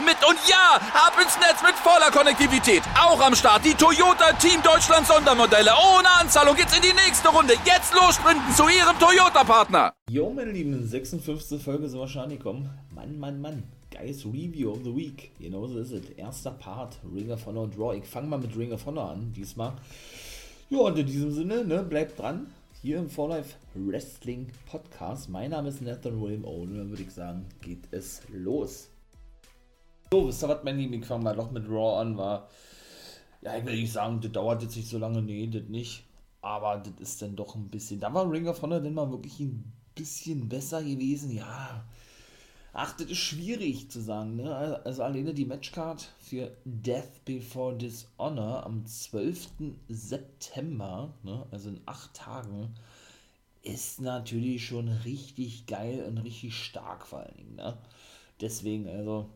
mit. Und ja, ab ins Netz mit voller Konnektivität. Auch am Start die Toyota Team Deutschland Sondermodelle. Ohne Anzahlung geht's in die nächste Runde. Jetzt los sprinten zu ihrem Toyota-Partner. Jo, meine Lieben, 56. Folge sind wahrscheinlich kommen. Mann, Mann, Mann. Guys Review of the Week. Genau so ist es. Erster Part, Ring of Honor Draw. Ich fange mal mit Ring of Honor an, diesmal. Ja, und in diesem Sinne, ne, bleibt dran. Hier im For Life Wrestling Podcast. Mein Name ist Nathan William Owen. Dann würde ich sagen, geht es los. So, wisst ihr was, mein Lieben? Ich fange mal doch mit Raw an. War, ja, ich will nicht sagen, das dauert jetzt nicht so lange. Nee, das nicht. Aber das ist dann doch ein bisschen. Da war Ring of Honor denn mal wirklich ein bisschen besser gewesen. Ja, Ach, das ist schwierig zu sagen. Ne? Also alleine die Matchcard für Death Before Dishonor am 12. September, ne? also in acht Tagen, ist natürlich schon richtig geil und richtig stark vor allen Dingen. Ne? Deswegen, also.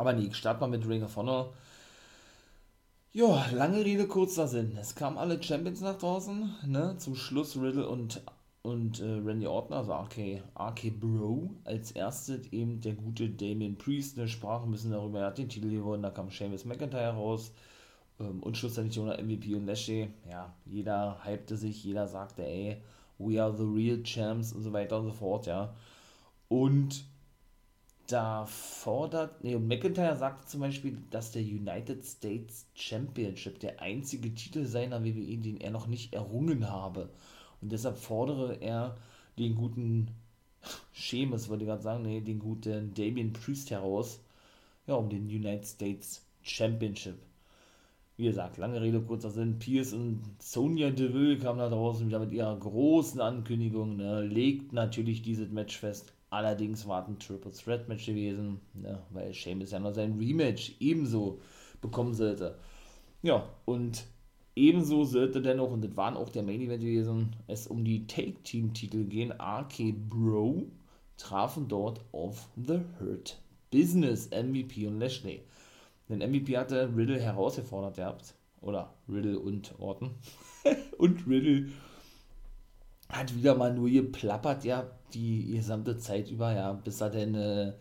Aber nee, ich starte mal mit Ring of Honor. Ja, lange Rede, kurzer Sinn. Es kamen alle Champions nach draußen. Ne? Zum Schluss Riddle und und äh, Randy Orton, also RK, RK Bro, als erstes eben der gute Damien Priest, eine Sprache ein bisschen darüber, er hat den Titel gewonnen, da kam Seamus McIntyre raus ähm, und schlussendlich ohne MVP und Lashley, ja, jeder hypte sich, jeder sagte, ey, we are the real champs und so weiter und so fort, ja, und da fordert, ne, und McIntyre sagte zum Beispiel, dass der United States Championship der einzige Titel seiner WWE, den er noch nicht errungen habe, und deshalb fordere er den guten Schemes, wollte ich gerade sagen, nee, den guten Damien Priest heraus, ja, um den United States Championship. Wie gesagt, lange Rede, kurzer Sinn. Pierce und Sonya Deville kamen da draußen wieder mit ihrer großen Ankündigung, ne, legt natürlich dieses Match fest. Allerdings war es ein Triple Threat Match gewesen, ne, weil Sheamus ja noch sein Rematch ebenso bekommen sollte. Ja, und Ebenso sollte dennoch, und das waren auch der Main Event gewesen, es um die Take-Team-Titel gehen. RK Bro trafen dort auf The Hurt Business, MVP und Lashley. Denn MVP hatte Riddle herausgefordert gehabt. Oder Riddle und Orton. und Riddle hat wieder mal nur geplappert, ja, die gesamte Zeit über, ja, bis er denn äh,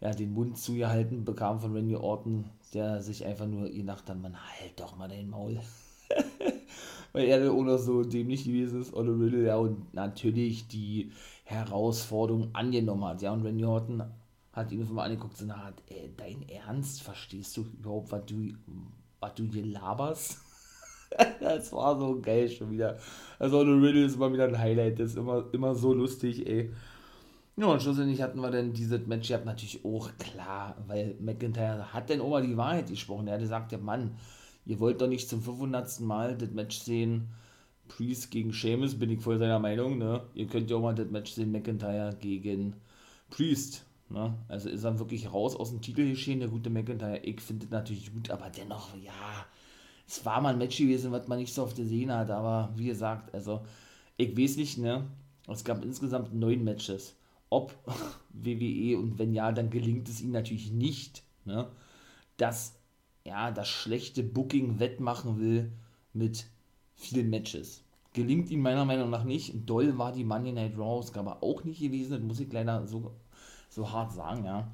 ja, den Mund zugehalten bekam von Randy Orton, der sich einfach nur gedacht hat, man halt doch mal den Maul. weil er auch noch so dämlich gewesen ist, Olle Riddle, ja, und natürlich die Herausforderung angenommen hat, ja, und Randy Orton hat ihn mal angeguckt und hat, ey, dein Ernst, verstehst du überhaupt, was du, was du hier laberst? das war so geil schon wieder. Also Olle Riddle ist immer wieder ein Highlight, das ist immer, immer so lustig, ey. Ja, und schlussendlich hatten wir dann dieses Match, ihr habt natürlich auch klar, weil McIntyre hat dann auch mal die Wahrheit gesprochen. Er hat gesagt, der Mann, ihr wollt doch nicht zum 500. Mal das Match sehen, Priest gegen Sheamus, bin ich voll seiner Meinung, ne? Ihr könnt ja auch mal das Match sehen, McIntyre gegen Priest, ne? Also ist er wirklich raus aus dem Titel geschehen, der gute McIntyre. Ich finde das natürlich gut, aber dennoch, ja, es war mal ein Match gewesen, was man nicht so oft gesehen hat, aber wie gesagt, also, ich weiß nicht, ne? Es gab insgesamt neun Matches. Ob WWE und wenn ja, dann gelingt es ihnen natürlich nicht, ne? Dass ja, das schlechte Booking wettmachen will mit vielen Matches. Gelingt ihm meiner Meinung nach nicht. Doll war die Monday Night Raw Ausgabe auch nicht gewesen. Das muss ich leider so, so hart sagen, ja.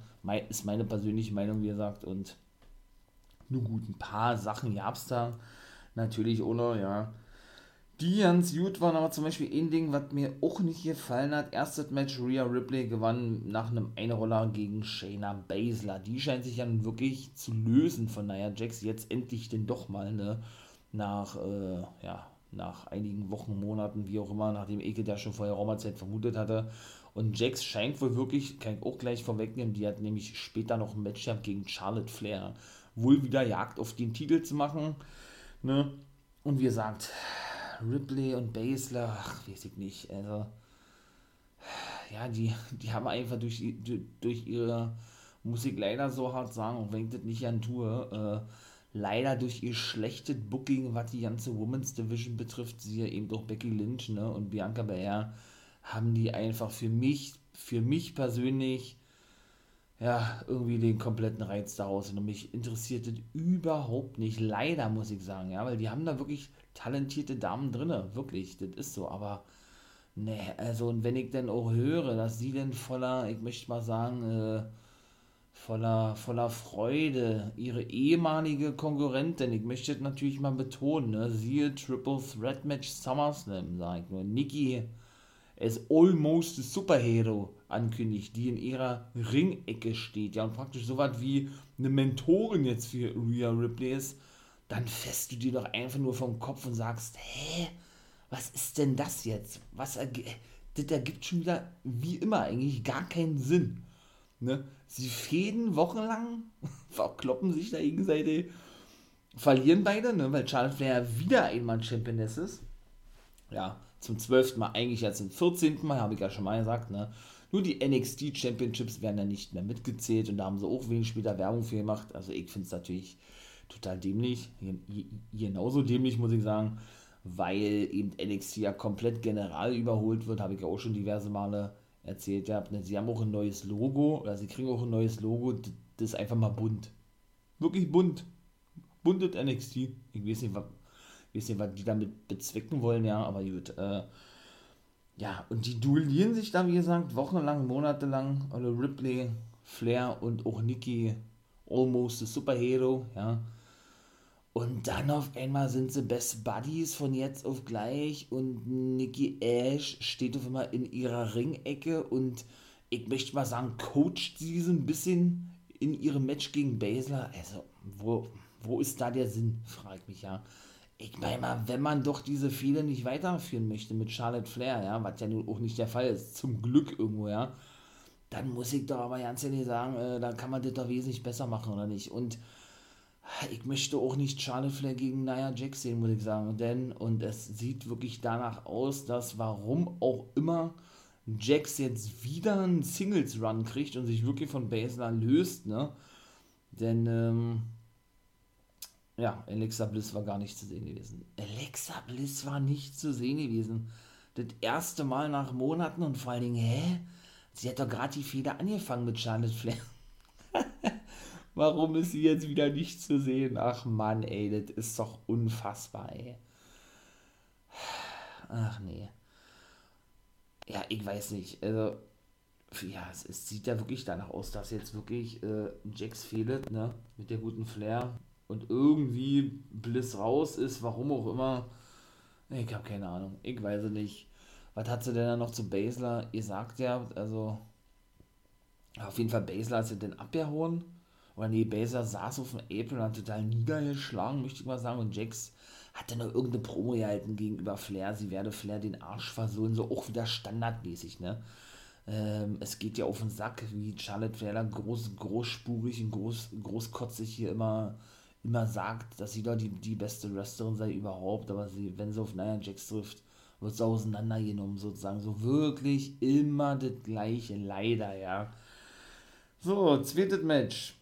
Ist meine persönliche Meinung, wie gesagt. Und nur gut, ein paar Sachen gab es da. Natürlich ohne, ja, die ganz gut waren, aber zum Beispiel ein Ding, was mir auch nicht gefallen hat. Erstes Match, Rhea Ripley gewann nach einem Einroller gegen Shayna Baszler. Die scheint sich dann wirklich zu lösen von Nia Jax. Jetzt endlich denn doch mal, ne? Nach, äh, ja, nach einigen Wochen, Monaten, wie auch immer, nachdem Eke da schon vorher Raumerzeit vermutet hatte. Und Jax scheint wohl wirklich, kann ich auch gleich vorwegnehmen, die hat nämlich später noch ein Match gegen Charlotte Flair. Wohl wieder Jagd auf den Titel zu machen, ne? Und wie gesagt, Ripley und Basler, ach, weiß ich nicht, also, ja, die, die haben einfach durch, durch ihre muss ich leider so hart sagen, auch wenn ich das nicht an tue, äh, leider durch ihr schlechtes Booking, was die ganze Women's Division betrifft, siehe eben doch Becky Lynch ne, und Bianca Belair, haben die einfach für mich, für mich persönlich, ja, irgendwie den kompletten Reiz daraus. Und mich interessiert das überhaupt nicht. Leider muss ich sagen, ja, weil die haben da wirklich talentierte Damen drin, wirklich, das ist so, aber ne, also und wenn ich dann auch höre, dass sie denn voller, ich möchte mal sagen, äh, voller, voller Freude ihre ehemalige Konkurrentin, ich möchte das natürlich mal betonen, ne, siehe Triple Threat Match SummerSlam, sag ich nur, Nikki als almost a Superhero ankündigt, die in ihrer Ringecke steht, ja, und praktisch so was wie eine Mentorin jetzt für Rhea Ripley ist, dann fässt du dir doch einfach nur vom Kopf und sagst, hä, was ist denn das jetzt? Was das ergibt schon wieder, wie immer, eigentlich gar keinen Sinn. Ne? Sie fäden wochenlang, verkloppen sich da gegenseitig, verlieren beide, ne? weil Charlotte Flair wieder einmal Championess ist. Ja, zum zwölften Mal, eigentlich jetzt zum 14. Mal, habe ich ja schon mal gesagt, ne? Nur die NXT Championships werden dann nicht mehr mitgezählt und da haben sie auch wenig später Werbung für gemacht. Also ich finde es natürlich total dämlich, genauso dämlich muss ich sagen, weil eben NXT ja komplett general überholt wird, habe ich ja auch schon diverse Male erzählt. Ja, sie haben auch ein neues Logo, oder sie kriegen auch ein neues Logo, das ist einfach mal bunt. Wirklich bunt. Buntet NXT. Ich weiß nicht, was, weiß nicht, was die damit bezwecken wollen, ja, aber gut. Äh, ja, und die duellieren sich da, wie gesagt, wochenlang, monatelang. Oder Ripley, Flair und auch Nikki, almost a Superhero, ja. Und dann auf einmal sind sie Best Buddies von jetzt auf gleich und Nikki Ash steht auf einmal in ihrer Ringecke und ich möchte mal sagen, coacht sie so ein bisschen in ihrem Match gegen Baszler. Also, wo, wo ist da der Sinn, frage ich mich ja. Ich meine mal, wenn man doch diese Fehler nicht weiterführen möchte mit Charlotte Flair, ja, was ja nun auch nicht der Fall ist, zum Glück irgendwo, ja, dann muss ich doch aber ganz ehrlich sagen, äh, da kann man das doch wesentlich besser machen, oder nicht? Und ich möchte auch nicht Charlotte Flair gegen Nia Jax sehen, muss ich sagen. Denn, und es sieht wirklich danach aus, dass warum auch immer Jax jetzt wieder einen Singles-Run kriegt und sich wirklich von Baszler löst, ne? Denn, ähm, ja, Alexa Bliss war gar nicht zu sehen gewesen. Alexa Bliss war nicht zu sehen gewesen. Das erste Mal nach Monaten und vor allen Dingen, hä? Sie hat doch gerade die Feder angefangen mit Charlotte Flair. Warum ist sie jetzt wieder nicht zu sehen? Ach Mann, ey, das ist doch unfassbar, ey. Ach nee. Ja, ich weiß nicht. Also, ja, es, es sieht ja wirklich danach aus, dass jetzt wirklich äh, Jax fehlt, ne? Mit der guten Flair. Und irgendwie Bliss raus ist, warum auch immer. Ich habe keine Ahnung. Ich weiß es nicht. Was hat sie denn da noch zu Basler? Ihr sagt ja, also. Auf jeden Fall Basler hat sie den abgehauen oder nee, Baser saß auf dem Apron und hat total niedergeschlagen, möchte ich mal sagen. Und Jax hat dann noch irgendeine Promo gehalten gegenüber Flair. Sie werde Flair den Arsch versohlen, so auch wieder standardmäßig, ne? Ähm, es geht ja auf den Sack, wie Charlotte Flair groß, großspurig und groß, großkotzig hier immer, immer sagt, dass sie doch die, die beste Wrestlerin sei überhaupt. Aber sie, wenn sie auf Nia Jax trifft, wird sie auseinandergenommen, sozusagen. So wirklich immer das Gleiche, leider, ja. So, zweites Match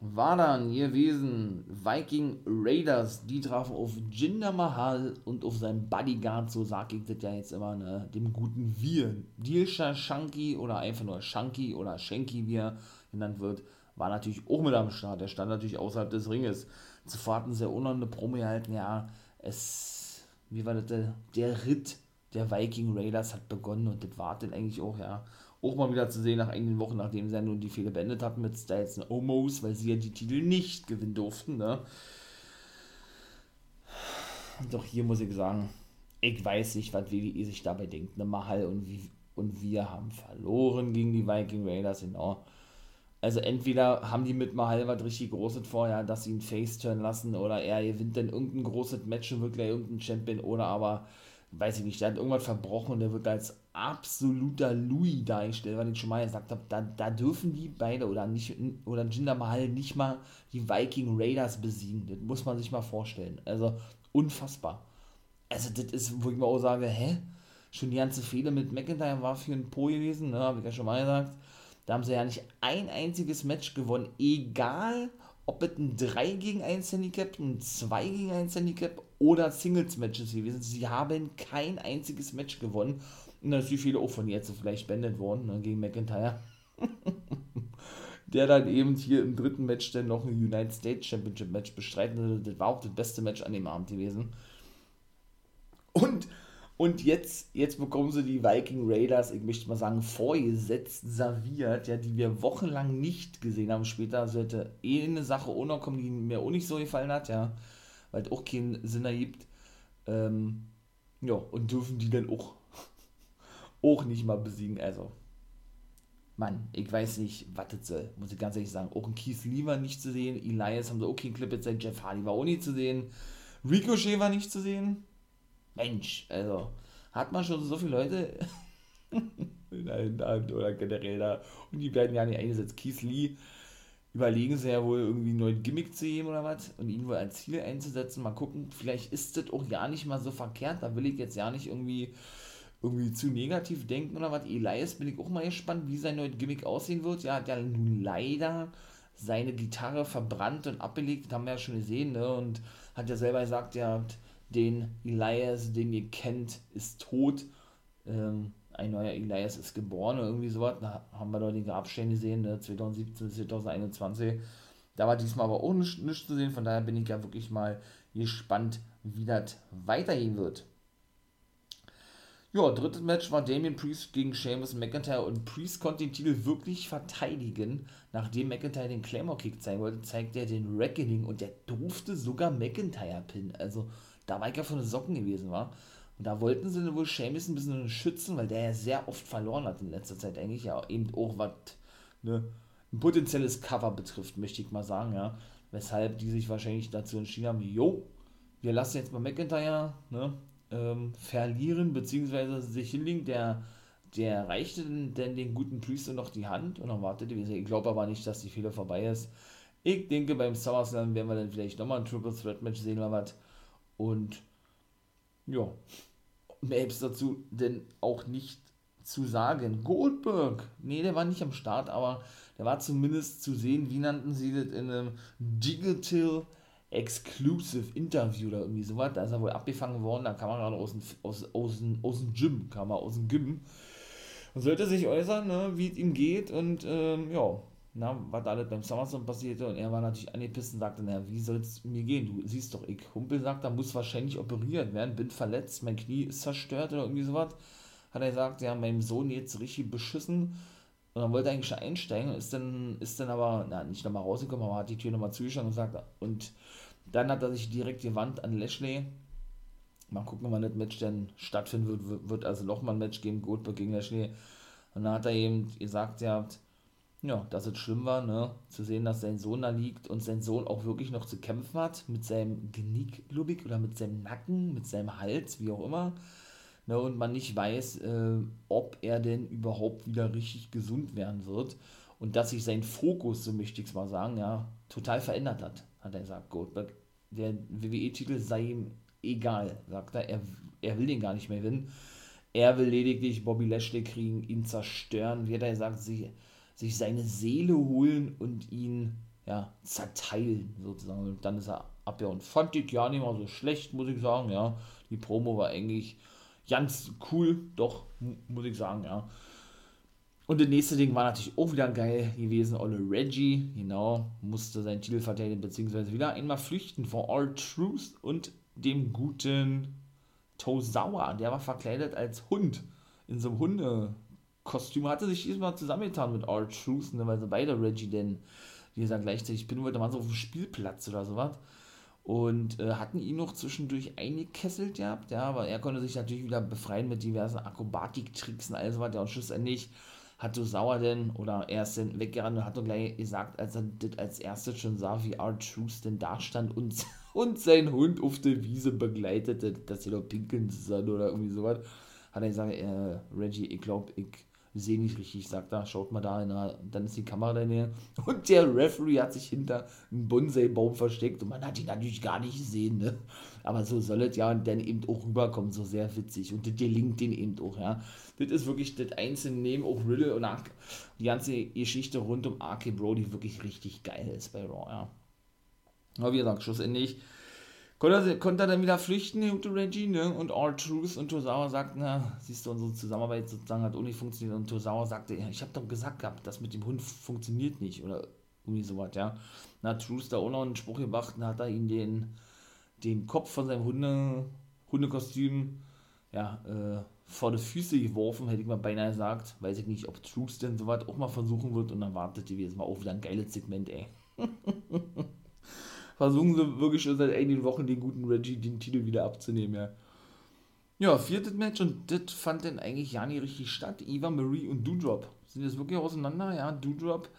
war dann gewesen Viking Raiders, die trafen auf Jinder Mahal und auf seinen Bodyguard, so sag ich das ja jetzt immer, ne, dem guten Wir. Dilsha Shanky oder einfach nur Shanky oder Shanky, wie er genannt wird, war natürlich auch mit am Start. Der stand natürlich außerhalb des Ringes. Zuvor hatten sie auch noch eine Promo gehalten, ja, es, wie war das, der, der Ritt der Viking Raiders hat begonnen und das war dann eigentlich auch, ja, auch mal wieder zu sehen nach einigen Wochen, nachdem sie ja nun die Fehler beendet hatten mit Styles und Omos, weil sie ja die Titel nicht gewinnen durften. Ne? Doch hier muss ich sagen, ich weiß nicht, was WWE sich dabei denkt. Ne? Mahal und, und wir haben verloren gegen die Viking Raiders, genau. Also entweder haben die mit Mahal was richtig Großes vorher, dass sie ihn Face-Turn lassen oder er gewinnt dann irgendein großes Match und wird gleich irgendein Champion oder aber, weiß ich nicht, der hat irgendwas verbrochen und der wird als absoluter Louis dargestellt, weil ich schon mal gesagt habe, da, da dürfen die beide oder nicht oder Jinder Mahal nicht mal die Viking Raiders besiegen. Das muss man sich mal vorstellen. Also unfassbar. Also das ist, wo ich mir auch sage, hä? Schon die ganze Fehler mit McIntyre war für ein Po gewesen, ne? habe ich ja schon mal gesagt. Da haben sie ja nicht ein einziges Match gewonnen, egal ob es ein 3 gegen 1 Handicap, ein 2 gegen 1 Handicap oder Singles-Matches gewesen. Sie haben kein einziges Match gewonnen. Und natürlich viele auch von jetzt vielleicht beendet worden ne, gegen McIntyre. der dann eben hier im dritten Match dann noch ein United States Championship Match bestreiten. Das war auch das beste Match an dem Abend gewesen. Und, und jetzt, jetzt bekommen sie die Viking Raiders, ich möchte mal sagen, vorgesetzt, serviert, ja, die wir wochenlang nicht gesehen haben. Später sollte eh eine Sache ohne kommen, die mir auch nicht so gefallen hat, ja, weil es auch keinen Sinn ergibt. Ähm, ja, und dürfen die dann auch, auch nicht mal besiegen, also. Mann, ich weiß nicht, was das soll, muss ich ganz ehrlich sagen. Auch ein Keith Lee war nicht zu sehen, Elias haben sie auch keinen Clip jetzt Jeff Hardy war auch nicht zu sehen, Ricochet war nicht zu sehen. Mensch, also, hat man schon so viele Leute in der Hinterhand oder generell da und die werden ja nicht eingesetzt. Keith Lee überlegen sie ja wohl irgendwie einen neuen Gimmick zu geben oder was und ihn wohl als Ziel einzusetzen. Mal gucken, vielleicht ist das auch ja nicht mal so verkehrt. Da will ich jetzt ja nicht irgendwie irgendwie zu negativ denken oder was. Elias bin ich auch mal gespannt, wie sein neues Gimmick aussehen wird. Ja, hat ja nun leider seine Gitarre verbrannt und abgelegt, das haben wir ja schon gesehen, ne? Und hat ja selber gesagt, ja, den Elias, den ihr kennt, ist tot. Ähm, ein neuer Elias ist geboren oder irgendwie sowas. Da haben wir doch den Grabstein gesehen, ne? 2017 bis 2021. Da war diesmal aber auch nichts, zu sehen, von daher bin ich ja wirklich mal gespannt, wie das weitergehen wird. Ja, drittes Match war Damien Priest gegen Sheamus McIntyre und Priest konnte den Titel wirklich verteidigen. Nachdem McIntyre den Claymore Kick zeigen wollte, zeigt er den Reckoning und der durfte sogar McIntyre pinnen. Also da war ich ja von den Socken gewesen, war. Und da wollten sie wohl Sheamus ein bisschen schützen, weil der ja sehr oft verloren hat in letzter Zeit eigentlich. Ja, eben auch was ne, ein potenzielles Cover betrifft, möchte ich mal sagen, ja. Weshalb die sich wahrscheinlich dazu entschieden haben, jo, wir lassen jetzt mal McIntyre, ne, ähm, verlieren, beziehungsweise sich hinlegen, der, der reichte denn den guten Priester noch die Hand und dann wartete, ich glaube aber nicht, dass die Fehler vorbei ist. Ich denke, beim SummerSlam werden wir dann vielleicht nochmal ein Triple Threat Match sehen oder was. Und ja, mehr ist dazu denn auch nicht zu sagen. Goldberg, nee, der war nicht am Start, aber der war zumindest zu sehen, wie nannten sie das in einem Digital Exclusive Interview oder irgendwie sowas. Da ist er wohl abgefangen worden. Da kam er gerade aus dem, aus, aus, aus dem Gym, kam er aus dem Gym. Und sollte sich äußern, ne, wie es ihm geht und ähm, ja, na, was da alles beim SummerSlam passierte. Und er war natürlich angepisst und sagte, naja, wie soll es mir gehen? Du siehst doch, ich Humpel sagt, da muss wahrscheinlich operiert werden, bin verletzt, mein Knie ist zerstört oder irgendwie sowas. Hat er gesagt, ja, meinem Sohn jetzt richtig beschissen. Und dann wollte er eigentlich schon einsteigen, ist dann, ist dann aber, na, nicht nochmal rausgekommen, aber hat die Tür nochmal zugeschlagen und gesagt, und dann hat er sich direkt gewandt an Lashley. Mal gucken, wann das Match denn stattfinden wird. Wird also nochmal ein Match geben, Goldberg gegen Lashley. Und dann hat er eben gesagt, ja, ja, dass es schlimm war, ne, zu sehen, dass sein Sohn da liegt und sein Sohn auch wirklich noch zu kämpfen hat mit seinem Genick, glaube oder mit seinem Nacken, mit seinem Hals, wie auch immer. Ne, und man nicht weiß, äh, ob er denn überhaupt wieder richtig gesund werden wird. Und dass sich sein Fokus, so möchte ich es mal sagen, ja, total verändert hat, hat er gesagt, Goldberg der WWE-Titel sei ihm egal, sagt er. er. Er will den gar nicht mehr gewinnen. Er will lediglich Bobby Lashley kriegen, ihn zerstören, wie er sagt, sich, sich seine Seele holen und ihn ja, zerteilen, sozusagen. Und dann ist er ab, ja. Und fand ich ja nicht mal so schlecht, muss ich sagen, ja. Die Promo war eigentlich ganz cool, doch, muss ich sagen, ja. Und das nächste Ding war natürlich auch wieder geil gewesen. Olle Reggie, genau, musste seinen Titel verteidigen, beziehungsweise wieder einmal flüchten vor All Truth und dem guten Tozawa. Der war verkleidet als Hund in so einem Hundekostüm. Hatte sich diesmal zusammengetan mit All Truth, ne, weil sie beide Reggie denn, wie gesagt, gleichzeitig bin wollte, mal so auf dem Spielplatz oder sowas. Und äh, hatten ihn noch zwischendurch eingekesselt gehabt, ja, aber er konnte sich natürlich wieder befreien mit diversen Akrobatiktricks und alles was, ja, und schlussendlich hat du Sauer denn, oder er ist denn weggerannt und hat doch gleich gesagt, als er das als erstes schon sah, wie R-Truth denn da stand und, und sein Hund auf der Wiese begleitete, dass sie doch pinkeln sollen oder irgendwie sowas, hat er gesagt, äh, Reggie, ich glaube, ich sehe nicht richtig, sagt er, schaut mal da hin, dann ist die Kamera da näher. Und der Referee hat sich hinter einem Bonsai-Baum versteckt und man hat ihn natürlich gar nicht gesehen, ne? Aber so soll es ja dann eben auch rüberkommen, so sehr witzig. Und das gelingt den eben auch, ja. Das ist wirklich das einzelne neben auch Riddle und die ganze Geschichte rund um RK Brody wirklich richtig geil ist bei Raw, ja. Aber wie gesagt, schlussendlich konnte er, konnte er dann wieder flüchten, der gute Reggie, ne? Und All Truth und Tosawa sagt, na, siehst du, unsere Zusammenarbeit sozusagen hat auch nicht funktioniert. Und Tosawa sagte, ja, ich habe doch gesagt gehabt, das mit dem Hund funktioniert nicht. Oder irgendwie sowas, ja. Na, Truth da auch noch einen Spruch gemacht, dann hat er ihn den, den Kopf von seinem Hunde, Hundekostüm, ja, äh, vor die Füße geworfen, hätte ich mal beinahe gesagt. Weiß ich nicht, ob Truth denn sowas auch mal versuchen wird. Und dann wartet die jetzt mal auch wieder ein geiles Segment, ey. versuchen sie wirklich schon seit einigen Wochen den guten Reggie den Titel wieder abzunehmen, ja. Ja, viertes Match und das fand dann eigentlich ja nicht richtig statt. Eva Marie und Doudrop sind jetzt wirklich auseinander, ja. Doudrop,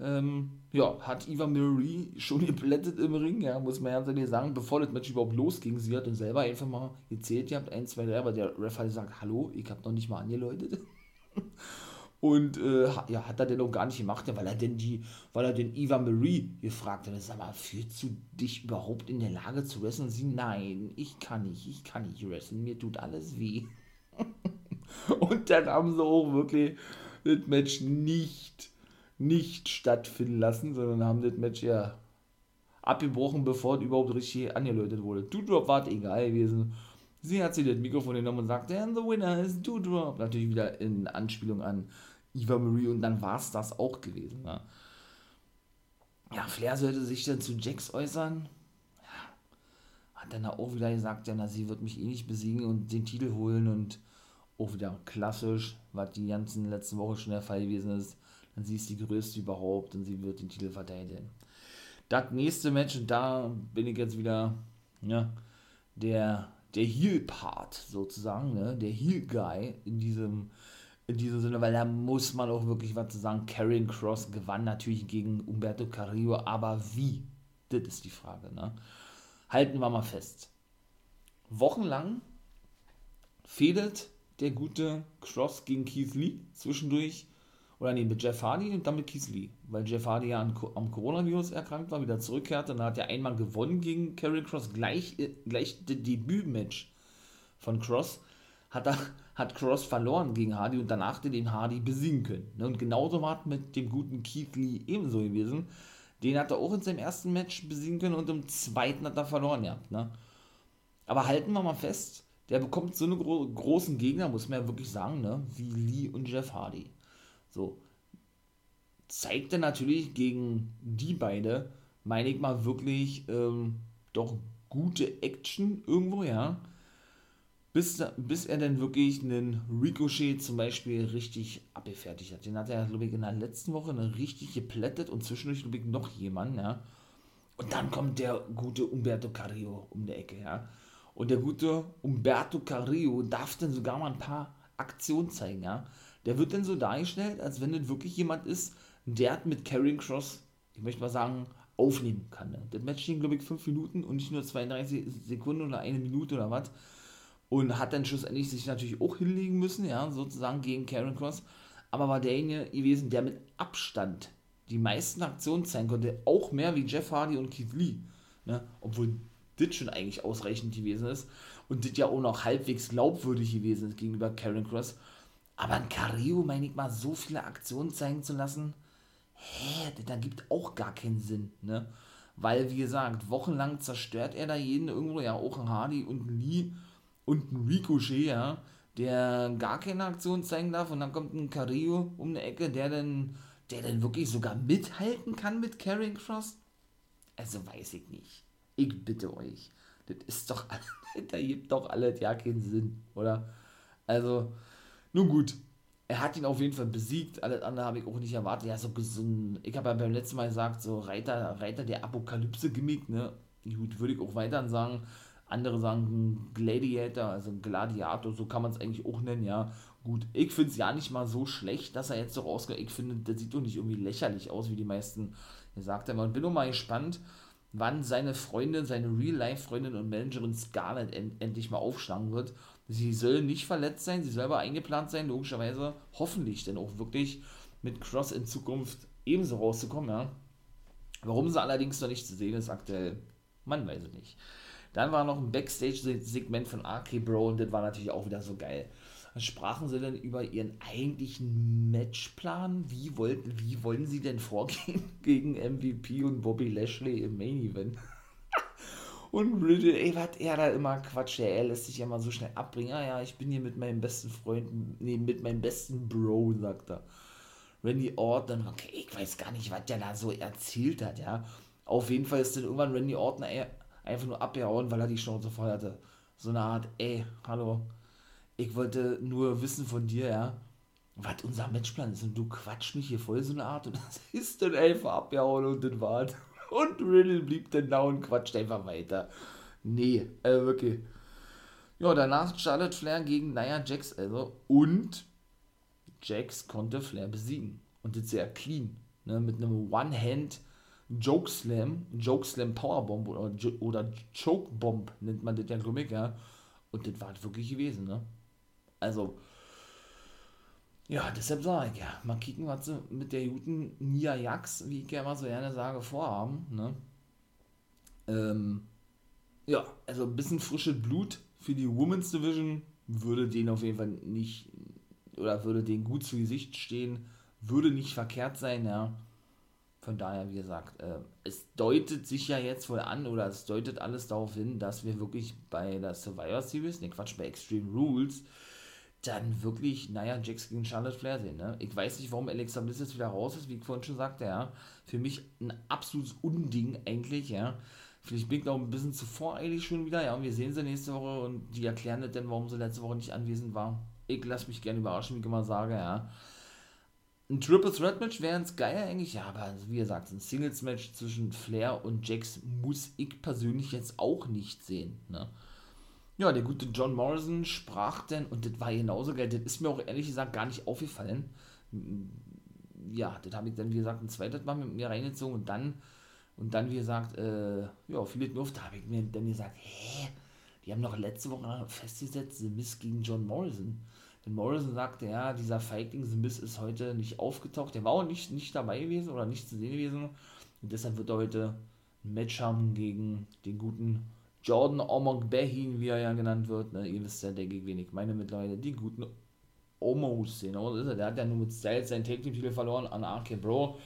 ähm, ja, hat Eva Marie schon geplättet im Ring, ja, muss man ja ehrlich sagen, bevor das Match überhaupt losging. Sie hat dann selber einfach mal gezählt, ihr habt 1, 2, 3, aber der Ref hat gesagt, hallo, ich hab noch nicht mal angeläutet. Und äh, ja, hat er denn auch gar nicht gemacht, weil er denn die, weil er den Eva Marie gefragt hat, sag mal, fühlst du dich überhaupt in der Lage zu wresteln? Sie, nein, ich kann nicht, ich kann nicht wresteln, mir tut alles weh. und dann haben sie auch wirklich das Match nicht, nicht stattfinden lassen, sondern haben das Match ja abgebrochen, bevor es überhaupt richtig angeläutet wurde. Doudrop war egal gewesen. Sie hat sich das Mikrofon genommen und sagte, and the winner is Doudrop. Natürlich wieder in Anspielung an Eva Marie und dann war es das auch gewesen. Ja. ja, Flair sollte sich dann zu Jax äußern. Ja, hat dann auch wieder gesagt, ja, na, sie wird mich eh nicht besiegen und den Titel holen und auch wieder klassisch, was die ganzen letzten Wochen schon der Fall gewesen ist. Dann sie ist die größte überhaupt und sie wird den Titel verteidigen. Das nächste Match, und da bin ich jetzt wieder, ja, der, der Heel-Part sozusagen, ne, der Heel-Guy in diesem in diesem Sinne, weil da muss man auch wirklich was zu sagen. Karrion Cross gewann natürlich gegen Umberto Carrillo, aber wie? Das ist die Frage. Ne? Halten wir mal fest. Wochenlang fehlt der gute Cross gegen Keith Lee zwischendurch, oder nee, mit Jeff Hardy und dann mit Keith Lee, weil Jeff Hardy ja an, am Coronavirus erkrankt war, wieder zurückkehrte, und dann hat er einmal gewonnen gegen Karrion Cross, gleich, äh, gleich das Debütmatch von Cross, hat er hat Cross verloren gegen Hardy und danach den Hardy besiegen können. Ne? Und genauso war es mit dem guten Keith Lee ebenso gewesen. Den hat er auch in seinem ersten Match besiegen können und im zweiten hat er verloren gehabt. Ne? Aber halten wir mal fest, der bekommt so einen gro großen Gegner, muss man ja wirklich sagen, ne? wie Lee und Jeff Hardy. So. Zeigt er natürlich gegen die beide, meine ich mal, wirklich ähm, doch gute Action irgendwo, ja bis, bis er dann wirklich einen Ricochet zum Beispiel richtig abgefertigt hat. Den hat er, glaube ich, in der letzten Woche richtig geplättet und zwischendurch, glaube ich, noch jemand, ja. Und dann kommt der gute Umberto Carrillo um die Ecke, ja. Und der gute Umberto Carrillo darf dann sogar mal ein paar Aktionen zeigen, ja. Der wird dann so dargestellt, als wenn das wirklich jemand ist, der mit Carrying Cross, ich möchte mal sagen, aufnehmen kann. Ne? Das Match ging, glaube ich, 5 Minuten und nicht nur 32 Sekunden oder eine Minute oder was und hat dann schlussendlich sich natürlich auch hinlegen müssen, ja, sozusagen gegen Karen Cross, aber war derjenige gewesen, der mit Abstand die meisten Aktionen zeigen konnte, auch mehr wie Jeff Hardy und Keith Lee, ne, obwohl das schon eigentlich ausreichend gewesen ist. Und das ja auch noch halbwegs glaubwürdig gewesen ist gegenüber Karen Cross, aber ein Carrillo, meine ich mal, so viele Aktionen zeigen zu lassen, hä, das gibt auch gar keinen Sinn, ne, weil, wie gesagt, wochenlang zerstört er da jeden irgendwo, ja, auch ein Hardy und Lee, und ein Ricochet, ja, der gar keine Aktion zeigen darf und dann kommt ein Carrillo um eine Ecke, der dann, der dann wirklich sogar mithalten kann mit Carrying Cross. Also weiß ich nicht. Ich bitte euch. Das ist doch, da gibt doch alles ja keinen Sinn, oder? Also, nun gut. Er hat ihn auf jeden Fall besiegt. Alles andere habe ich auch nicht erwartet. Ja, so, ein, ich habe ja beim letzten Mal gesagt, so Reiter, Reiter der Apokalypse-Gimmick, ne? Gut, würde ich auch weiter sagen andere sagen Gladiator, also Gladiator, so kann man es eigentlich auch nennen, ja. Gut, ich finde es ja nicht mal so schlecht, dass er jetzt so rausgeht. Ich finde, das sieht doch nicht irgendwie lächerlich aus, wie die meisten gesagt haben. Und bin nur mal gespannt, wann seine Freundin, seine Real-Life-Freundin und Managerin Scarlett end endlich mal aufschlagen wird. Sie soll nicht verletzt sein, sie soll aber eingeplant sein, logischerweise, hoffentlich denn auch wirklich mit Cross in Zukunft ebenso rauszukommen, ja. Warum sie allerdings noch nicht zu sehen ist aktuell, man weiß es nicht. Dann war noch ein Backstage-Segment von RK Bro und das war natürlich auch wieder so geil. Dann sprachen sie dann über ihren eigentlichen Matchplan. Wie, wollten, wie wollen sie denn vorgehen gegen MVP und Bobby Lashley im Main Event? und Riddle, ey, was er da immer quatscht, er lässt sich ja mal so schnell abbringen. Ah ja, ich bin hier mit meinem besten Freund, nee, mit meinem besten Bro, sagt er. Randy Orton, okay, ich weiß gar nicht, was der da so erzählt hat, ja. Auf jeden Fall ist dann irgendwann Randy Orton einfach nur abgehauen, weil er die Schnauze voll hatte. So eine Art, ey, hallo, ich wollte nur wissen von dir, ja, was unser Matchplan ist und du quatsch mich hier voll so eine Art und das ist dann einfach abgehauen und das war's. Und Riddle blieb dann da und quatscht einfach weiter. Nee, äh, wirklich. Ja, danach Charlotte Flair gegen Nia Jax, also, und Jax konnte Flair besiegen. Und das sehr clean. Ne, mit einem One-Hand Joke Slam, Joke Slam Powerbomb oder, oder Choke Bomb nennt man das ja, glaube ja. Und das war halt wirklich gewesen, ne? Also, ja, deshalb sage ich ja, mal kicken, was sie mit der guten Nia Jax, wie ich ja immer so gerne sage, vorhaben, ne? Ähm, ja, also ein bisschen frisches Blut für die Women's Division würde denen auf jeden Fall nicht oder würde denen gut zu Gesicht stehen, würde nicht verkehrt sein, ja. Von daher, wie gesagt, äh, es deutet sich ja jetzt wohl an, oder es deutet alles darauf hin, dass wir wirklich bei der Survivor Series, ne Quatsch, bei Extreme Rules, dann wirklich, naja, Jax gegen Charlotte Flair sehen. Ne? Ich weiß nicht, warum Alexa Bliss jetzt wieder raus ist, wie ich vorhin schon sagte, ja. Für mich ein absolutes Unding eigentlich, ja. Vielleicht bin ich noch ein bisschen zu voreilig schon wieder, ja. Und wir sehen sie nächste Woche und die erklären das dann, warum sie letzte Woche nicht anwesend war ich lasse mich gerne überraschen, wie ich immer sage, ja. Ein Triple Threat Match wäre ganz geil eigentlich, ja, aber wie gesagt, ein Singles Match zwischen Flair und Jax muss ich persönlich jetzt auch nicht sehen, ne. Ja, der gute John Morrison sprach denn, und das war genauso geil, das ist mir auch ehrlich gesagt gar nicht aufgefallen. Ja, das habe ich dann, wie gesagt, ein zweites Mal mit mir reingezogen und dann, und dann, wie gesagt, äh, ja, viele Luft, da habe ich mir dann gesagt, hä, die haben noch letzte Woche festgesetzt, The Miss gegen John Morrison. Denn Morrison sagte, ja, dieser The Miss ist heute nicht aufgetaucht. Der war auch nicht, nicht dabei gewesen oder nicht zu sehen gewesen. Und deshalb wird er heute ein Match haben gegen den guten Jordan Omog Behin, wie er ja genannt wird. Ne? Ihr wisst ja, der gegen wen ich meine mittlerweile. Die guten Omos, genau, ist er. Der hat ja nur mit Styles seinen Take titel verloren an RK Bro.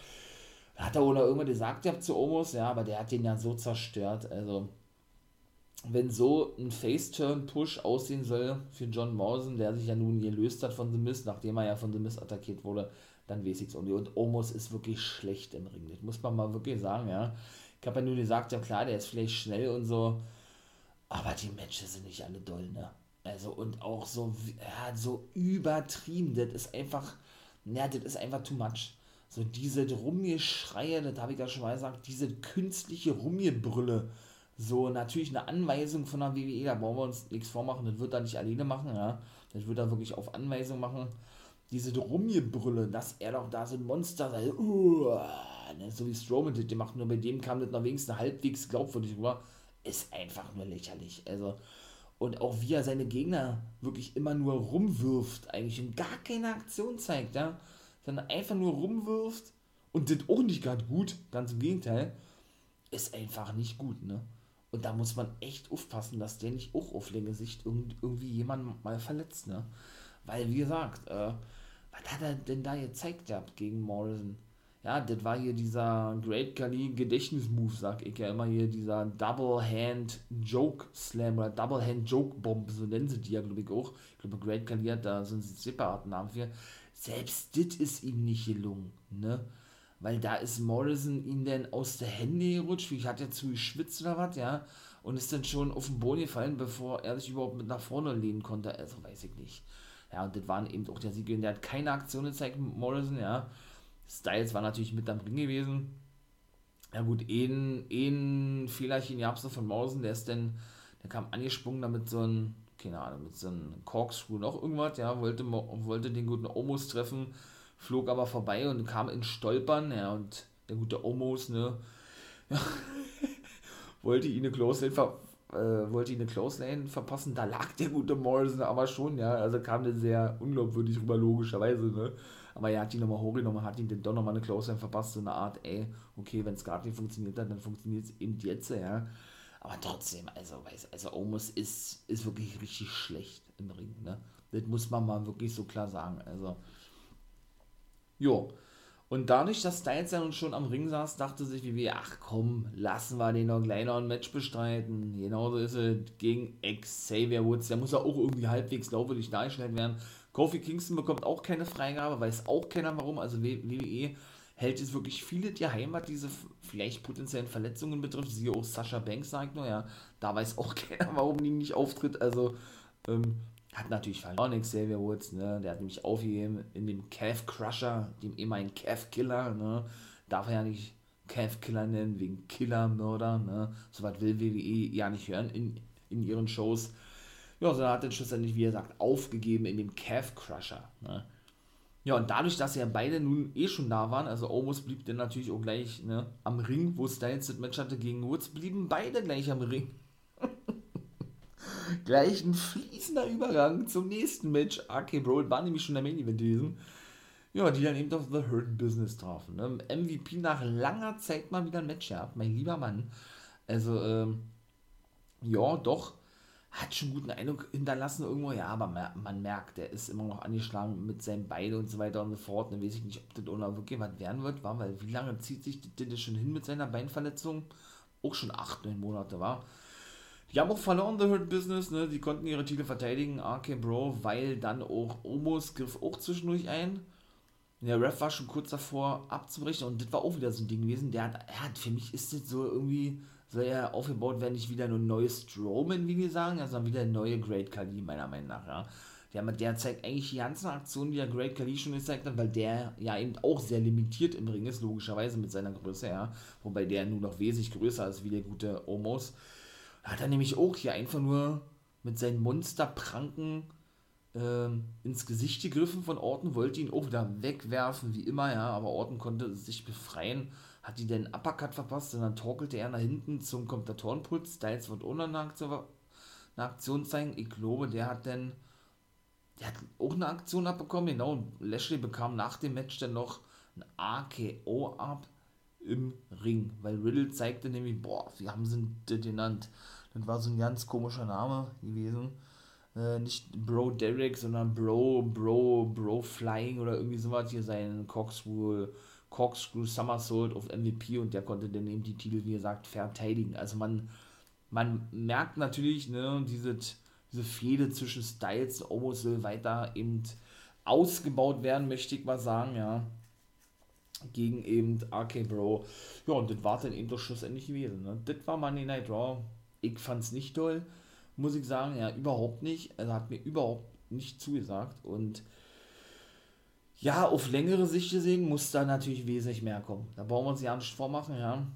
Hat er oder irgendwas gesagt gehabt zu Omos, ja, aber der hat den ja so zerstört. Also, wenn so ein Face-Turn-Push aussehen soll für John Morrison, der sich ja nun gelöst hat von The Miz, nachdem er ja von The Miz attackiert wurde, dann weiß ich es auch nicht. Und Omos ist wirklich schlecht im Ring. Das muss man mal wirklich sagen, ja. Ich habe ja nur gesagt, ja klar, der ist vielleicht schnell und so, aber die Matches sind nicht alle doll, ne? Also und auch so, ja, so übertrieben, das ist einfach, ja, das ist einfach too much. So diese Rumgeschreie, das habe ich ja schon mal gesagt, diese künstliche Rumgebrülle, so natürlich eine Anweisung von der WWE, da brauchen wir uns nichts vormachen, das wird er nicht alleine machen, ja. Das wird er wirklich auf Anweisung machen. Diese Rumgebrülle, dass er doch da so ein Monster sei, uh, ne, so wie Strowman das gemacht, nur bei dem kam das noch wenigstens halbwegs glaubwürdig rüber, ist einfach nur lächerlich. Also, und auch wie er seine Gegner wirklich immer nur rumwirft, eigentlich und gar keine Aktion zeigt, ja, sondern einfach nur rumwirft und das auch nicht gerade gut, ganz im Gegenteil, ist einfach nicht gut, ne? Und da muss man echt aufpassen, dass der nicht auch auf längere Sicht irgendwie jemanden mal verletzt, ne? Weil, wie gesagt, äh, was hat er denn da gezeigt gehabt gegen Morrison? Ja, das war hier dieser Great Kali Gedächtnismove, sag ich ja immer hier, dieser Double Hand Joke Slam oder Double Hand Joke Bomb, so nennen sie die ja, glaube ich, auch. Ich glaube, Great Kali hat da so einen separaten Namen für. Selbst das ist ihm nicht gelungen, ne? Weil da ist Morrison ihm dann aus der Hände gerutscht, wie ich hatte ja zu geschwitzt oder was, ja, und ist dann schon auf den Boden gefallen, bevor er sich überhaupt mit nach vorne lehnen konnte, also weiß ich nicht. Ja, und das waren eben auch der Sieg, der hat keine Aktion gezeigt Morrison, ja. Styles war natürlich mit am Ring gewesen. Ja gut, ein, ein Fehlerchen gab es noch von Morrison, der ist dann, der kam angesprungen damit so ein, keine Ahnung, mit so einem Corkscrew noch irgendwas, ja, wollte, wollte den guten Omos treffen, flog aber vorbei und kam in Stolpern, ja, und der gute Omos, ne, ja, wollte ihn eine Close ver äh, wollte ihn eine Close Lane verpassen, da lag der gute Morrison aber schon, ja, also kam der sehr unglaubwürdig rüber, logischerweise, ne, aber er hat ihn nochmal hochgenommen, hat ihn dann doch nochmal eine Close Lane verpasst, so eine Art, ey, okay, wenn es gerade nicht funktioniert hat, dann funktioniert es eben jetzt, ja, aber trotzdem, also, weiß, also Omos ist, ist wirklich richtig schlecht im Ring, ne, das muss man mal wirklich so klar sagen, also, jo, und dadurch, dass Styles ja nun schon am Ring saß, dachte sich wie ach komm, lassen wir den noch gleich noch ein Match bestreiten. Genauso ist es gegen Xavier Woods. Der muss ja auch irgendwie halbwegs glaubwürdig dargestellt werden. Kofi Kingston bekommt auch keine Freigabe, weiß auch keiner warum. Also WWE hält es wirklich viele die Heimat diese vielleicht potenziellen Verletzungen betrifft. Siehe auch Sascha Banks sagt nur, ja, da weiß auch keiner, warum die nicht auftritt. Also ähm, hat natürlich verloren, Xavier Woods, ne? Der hat nämlich aufgegeben in dem Calf Crusher, dem ehemaligen Calf Killer, ne? Darf er ja nicht Calf Killer nennen, wegen Killer, Mörder, ne? Soweit will WWE ja nicht hören in, in ihren Shows. Ja, so hat er schlussendlich, wie er sagt, aufgegeben in dem Calf Crusher, ne? Ja, und dadurch, dass ja beide nun eh schon da waren, also Omos blieb dann natürlich auch gleich ne, am Ring, wo Styles das Match hatte gegen Woods, blieben beide gleich am Ring. Gleich ein fließender Übergang zum nächsten Match. AK Bro war nämlich schon der Main Event gewesen. Ja, die dann eben auf The Hurt Business trafen. Ne? MVP nach langer Zeit mal wieder ein Match gehabt, mein lieber Mann. Also, ähm, ja, doch, hat schon guten Eindruck hinterlassen irgendwo, ja, aber man merkt, der ist immer noch angeschlagen mit seinen Beinen und so weiter und so fort. Dann weiß ich nicht, ob das oder wirklich was werden wird, war, weil wie lange zieht sich das schon hin mit seiner Beinverletzung? Auch schon acht, neun Monate war. Die haben auch verloren, The Hurt Business, ne? Die konnten ihre Titel verteidigen, RK Bro, weil dann auch Omos griff auch zwischendurch ein. Der Ref war schon kurz davor abzubrechen und das war auch wieder so ein Ding gewesen. Der hat, er hat für mich ist das so irgendwie, soll ja aufgebaut werden, nicht wieder nur ein neues Strowman, wie wir sagen, sondern wieder neue Great Kali, meiner Meinung nach, ja. Der, der zeigt eigentlich die ganzen Aktionen, die der Great Kali schon gezeigt hat, weil der ja eben auch sehr limitiert im Ring ist, logischerweise mit seiner Größe, ja. Wobei der nur noch wesentlich größer ist wie der gute Omos hat er nämlich auch hier einfach nur mit seinen Monsterpranken ähm, ins Gesicht gegriffen von Orton, wollte ihn auch wieder wegwerfen, wie immer, ja, aber Orton konnte sich befreien, hat ihn den Uppercut verpasst und dann torkelte er nach hinten zum Kommentatorenpult. Styles wird ohne eine eine Aktion zeigen. Ich glaube, der hat dann der hat auch eine Aktion abbekommen, genau. Lashley bekam nach dem Match dann noch ein AKO ab im Ring, weil Riddle zeigte nämlich, boah, wie haben sie den genannt? Das war so ein ganz komischer Name gewesen. Äh, nicht Bro Derek, sondern Bro, Bro, Bro Flying oder irgendwie sowas. Hier sein Corkscrew, Corkscrew Somersault auf MVP und der konnte dann eben die Titel, wie gesagt, verteidigen. Also man, man merkt natürlich, ne, diese, diese Fehde zwischen Styles und Omos will weiter eben ausgebaut werden, möchte ich mal sagen, ja. Gegen eben RK Bro. Ja, und das war dann eben doch schlussendlich gewesen. Ne? Das war Monday Night Raw ich fand es nicht toll, muss ich sagen, ja, überhaupt nicht. Also hat mir überhaupt nicht zugesagt und ja, auf längere Sicht gesehen muss da natürlich wesentlich mehr kommen. Da brauchen wir uns ja nicht vormachen, ja.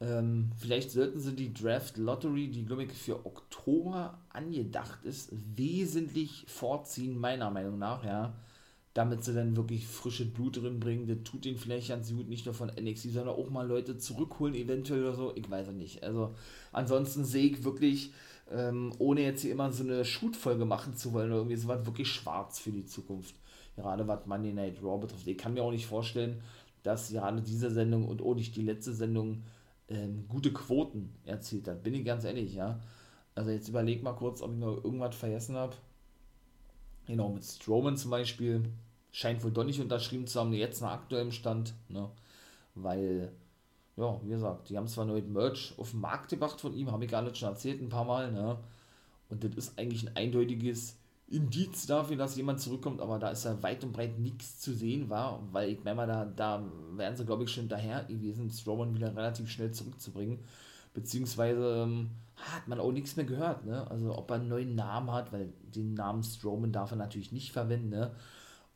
Ähm, vielleicht sollten sie die Draft Lottery, die glaube ich für Oktober angedacht ist, wesentlich vorziehen, meiner Meinung nach, ja damit sie dann wirklich frische Blut drin bringen. Das tut ihnen vielleicht ganz gut, nicht nur von NXT, sondern auch mal Leute zurückholen, eventuell oder so. Ich weiß es nicht. Also, ansonsten sehe ich wirklich, ähm, ohne jetzt hier immer so eine Shoot-Folge machen zu wollen, oder irgendwie so was wirklich schwarz für die Zukunft. Gerade was Monday Night Raw betrifft. Ich kann mir auch nicht vorstellen, dass gerade diese Sendung und auch nicht die letzte Sendung ähm, gute Quoten erzielt hat. Bin ich ganz ehrlich, ja. Also, jetzt überleg mal kurz, ob ich noch irgendwas vergessen habe. Genau, mit Strowman zum Beispiel scheint wohl doch nicht unterschrieben zu haben, jetzt nach aktuellem Stand, ne? Weil, ja, wie gesagt, die haben zwar neuen Merch auf den Markt gebracht von ihm, habe ich alles schon erzählt ein paar Mal, ne? Und das ist eigentlich ein eindeutiges Indiz dafür, dass jemand zurückkommt, aber da ist ja weit und breit nichts zu sehen war, weil ich meine mal, da, da wären sie, glaube ich, schon daher gewesen, Strowman wieder relativ schnell zurückzubringen. Beziehungsweise ähm, hat man auch nichts mehr gehört, ne? Also ob er einen neuen Namen hat, weil den Namen Strowman darf er natürlich nicht verwenden, ne?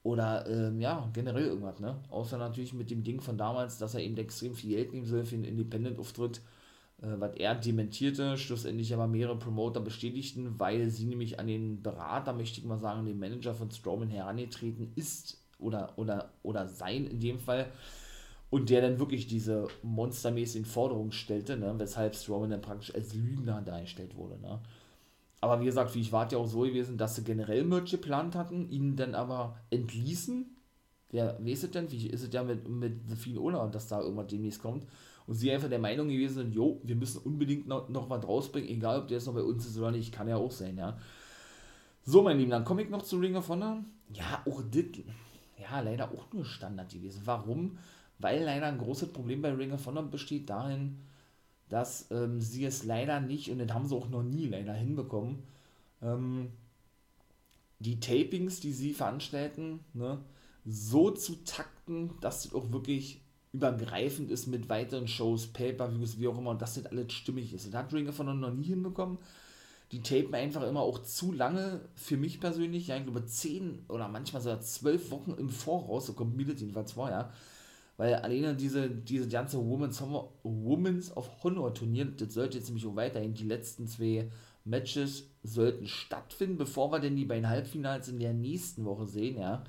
Oder ähm, ja, generell irgendwas, ne? Außer natürlich mit dem Ding von damals, dass er eben extrem viel Geld nehmen soll für einen Independent-Auftritt, äh, was er dementierte, schlussendlich aber mehrere Promoter bestätigten, weil sie nämlich an den Berater, möchte ich mal sagen, den Manager von Strowman herangetreten ist oder, oder, oder sein in dem Fall Und der dann wirklich diese monstermäßigen Forderungen stellte, ne? weshalb Strowman dann praktisch als Lügner dargestellt wurde. Ne? Aber wie gesagt, wie ich warte ja auch so gewesen, dass sie generell Merch geplant hatten, ihn dann aber entließen. Wer weiß es denn, wie ist es ja mit, mit The Fiend Ola, dass da irgendwas demnächst kommt. Und sie einfach der Meinung gewesen sind, jo, wir müssen unbedingt noch, noch was rausbringen, egal ob der jetzt noch bei uns ist oder nicht, kann ja auch sein, ja. So, mein Lieben, dann komme ich noch zu Ring of Honor. Ja, auch das, ja, leider auch nur Standard gewesen. Warum? Weil leider ein großes Problem bei Ring of Honor besteht darin, dass ähm, sie es leider nicht, und das haben sie auch noch nie leider hinbekommen, ähm, die Tapings, die sie veranstalten, ne, so zu takten, dass das auch wirklich übergreifend ist mit weiteren Shows, Pay-Per-Views, wie auch immer, und dass das alles stimmig ist. Das hat Ring of Honor noch nie hinbekommen. Die tapen einfach immer auch zu lange, für mich persönlich, ja, ich glaube, zehn oder manchmal sogar zwölf Wochen im Voraus, so kommt mir das jedenfalls vor, ja. Weil alleine diese, diese ganze Women's, Women's of Honor Turnier, das sollte jetzt nämlich auch weiterhin, die letzten zwei Matches sollten stattfinden, bevor wir denn die beiden Halbfinals in der nächsten Woche sehen, ja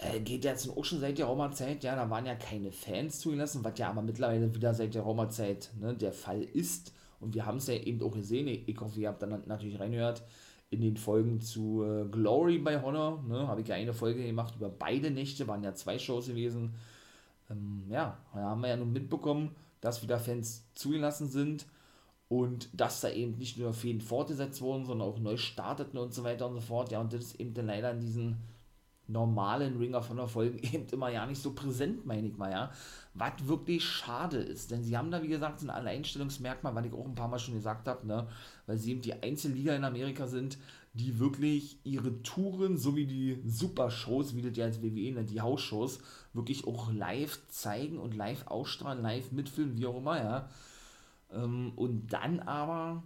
äh, geht jetzt auch schon seit der Raumerzeit, ja, da waren ja keine Fans zugelassen, was ja aber mittlerweile wieder seit der Raumerzeit ne, der Fall ist. Und wir haben es ja eben auch gesehen, ich hoffe, ihr habt dann natürlich reingehört, in den Folgen zu äh, Glory bei Honor, ne, habe ich ja eine Folge gemacht über beide Nächte, waren ja zwei Shows gewesen. Ähm, ja, da haben wir ja nun mitbekommen, dass wieder Fans zugelassen sind und dass da eben nicht nur Fäden fortgesetzt wurden, sondern auch neu starteten und so weiter und so fort. Ja, und das ist eben dann leider in diesen normalen Ring of Honor Folgen eben immer ja nicht so präsent, meine ich mal, ja. Was wirklich schade ist, denn sie haben da, wie gesagt, ein Alleinstellungsmerkmal, was ich auch ein paar Mal schon gesagt habe, ne, weil sie eben die einzige Liga in Amerika sind, die wirklich ihre Touren sowie die Supershows, wie das ja als WWE nennt, die Hausshows, wirklich auch live zeigen und live ausstrahlen, live mitfilmen, wie auch immer, ja. Ähm, und dann aber,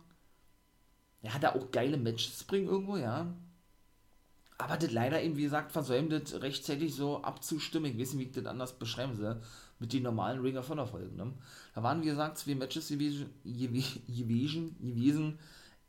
ja, da auch geile Matches bringen irgendwo, ja aber das leider eben, wie gesagt, versäumt das rechtzeitig so abzustimmen. Ich weiß nicht, wie ich das anders beschreiben soll. Mit den normalen Ring of Honor Folgen. Ne? Da waren, wie gesagt, zwei Matches gewesen. gewesen.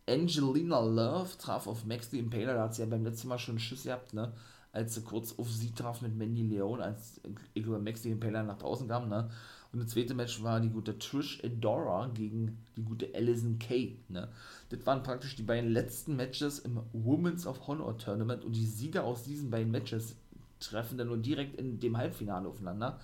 Angelina Love traf auf Max the Impaler. Da hat sie ja beim letzten Mal schon einen Schiss gehabt, ne? Als sie kurz auf sie traf mit Mandy Leon, als ich glaube, Max the Impaler nach draußen kam, ne? Und das zweite Match war die gute Trish Adora gegen die gute Alison Kay. Ne? Das waren praktisch die beiden letzten Matches im Women's of Honor Tournament und die Sieger aus diesen beiden Matches treffen dann nur direkt in dem Halbfinale aufeinander.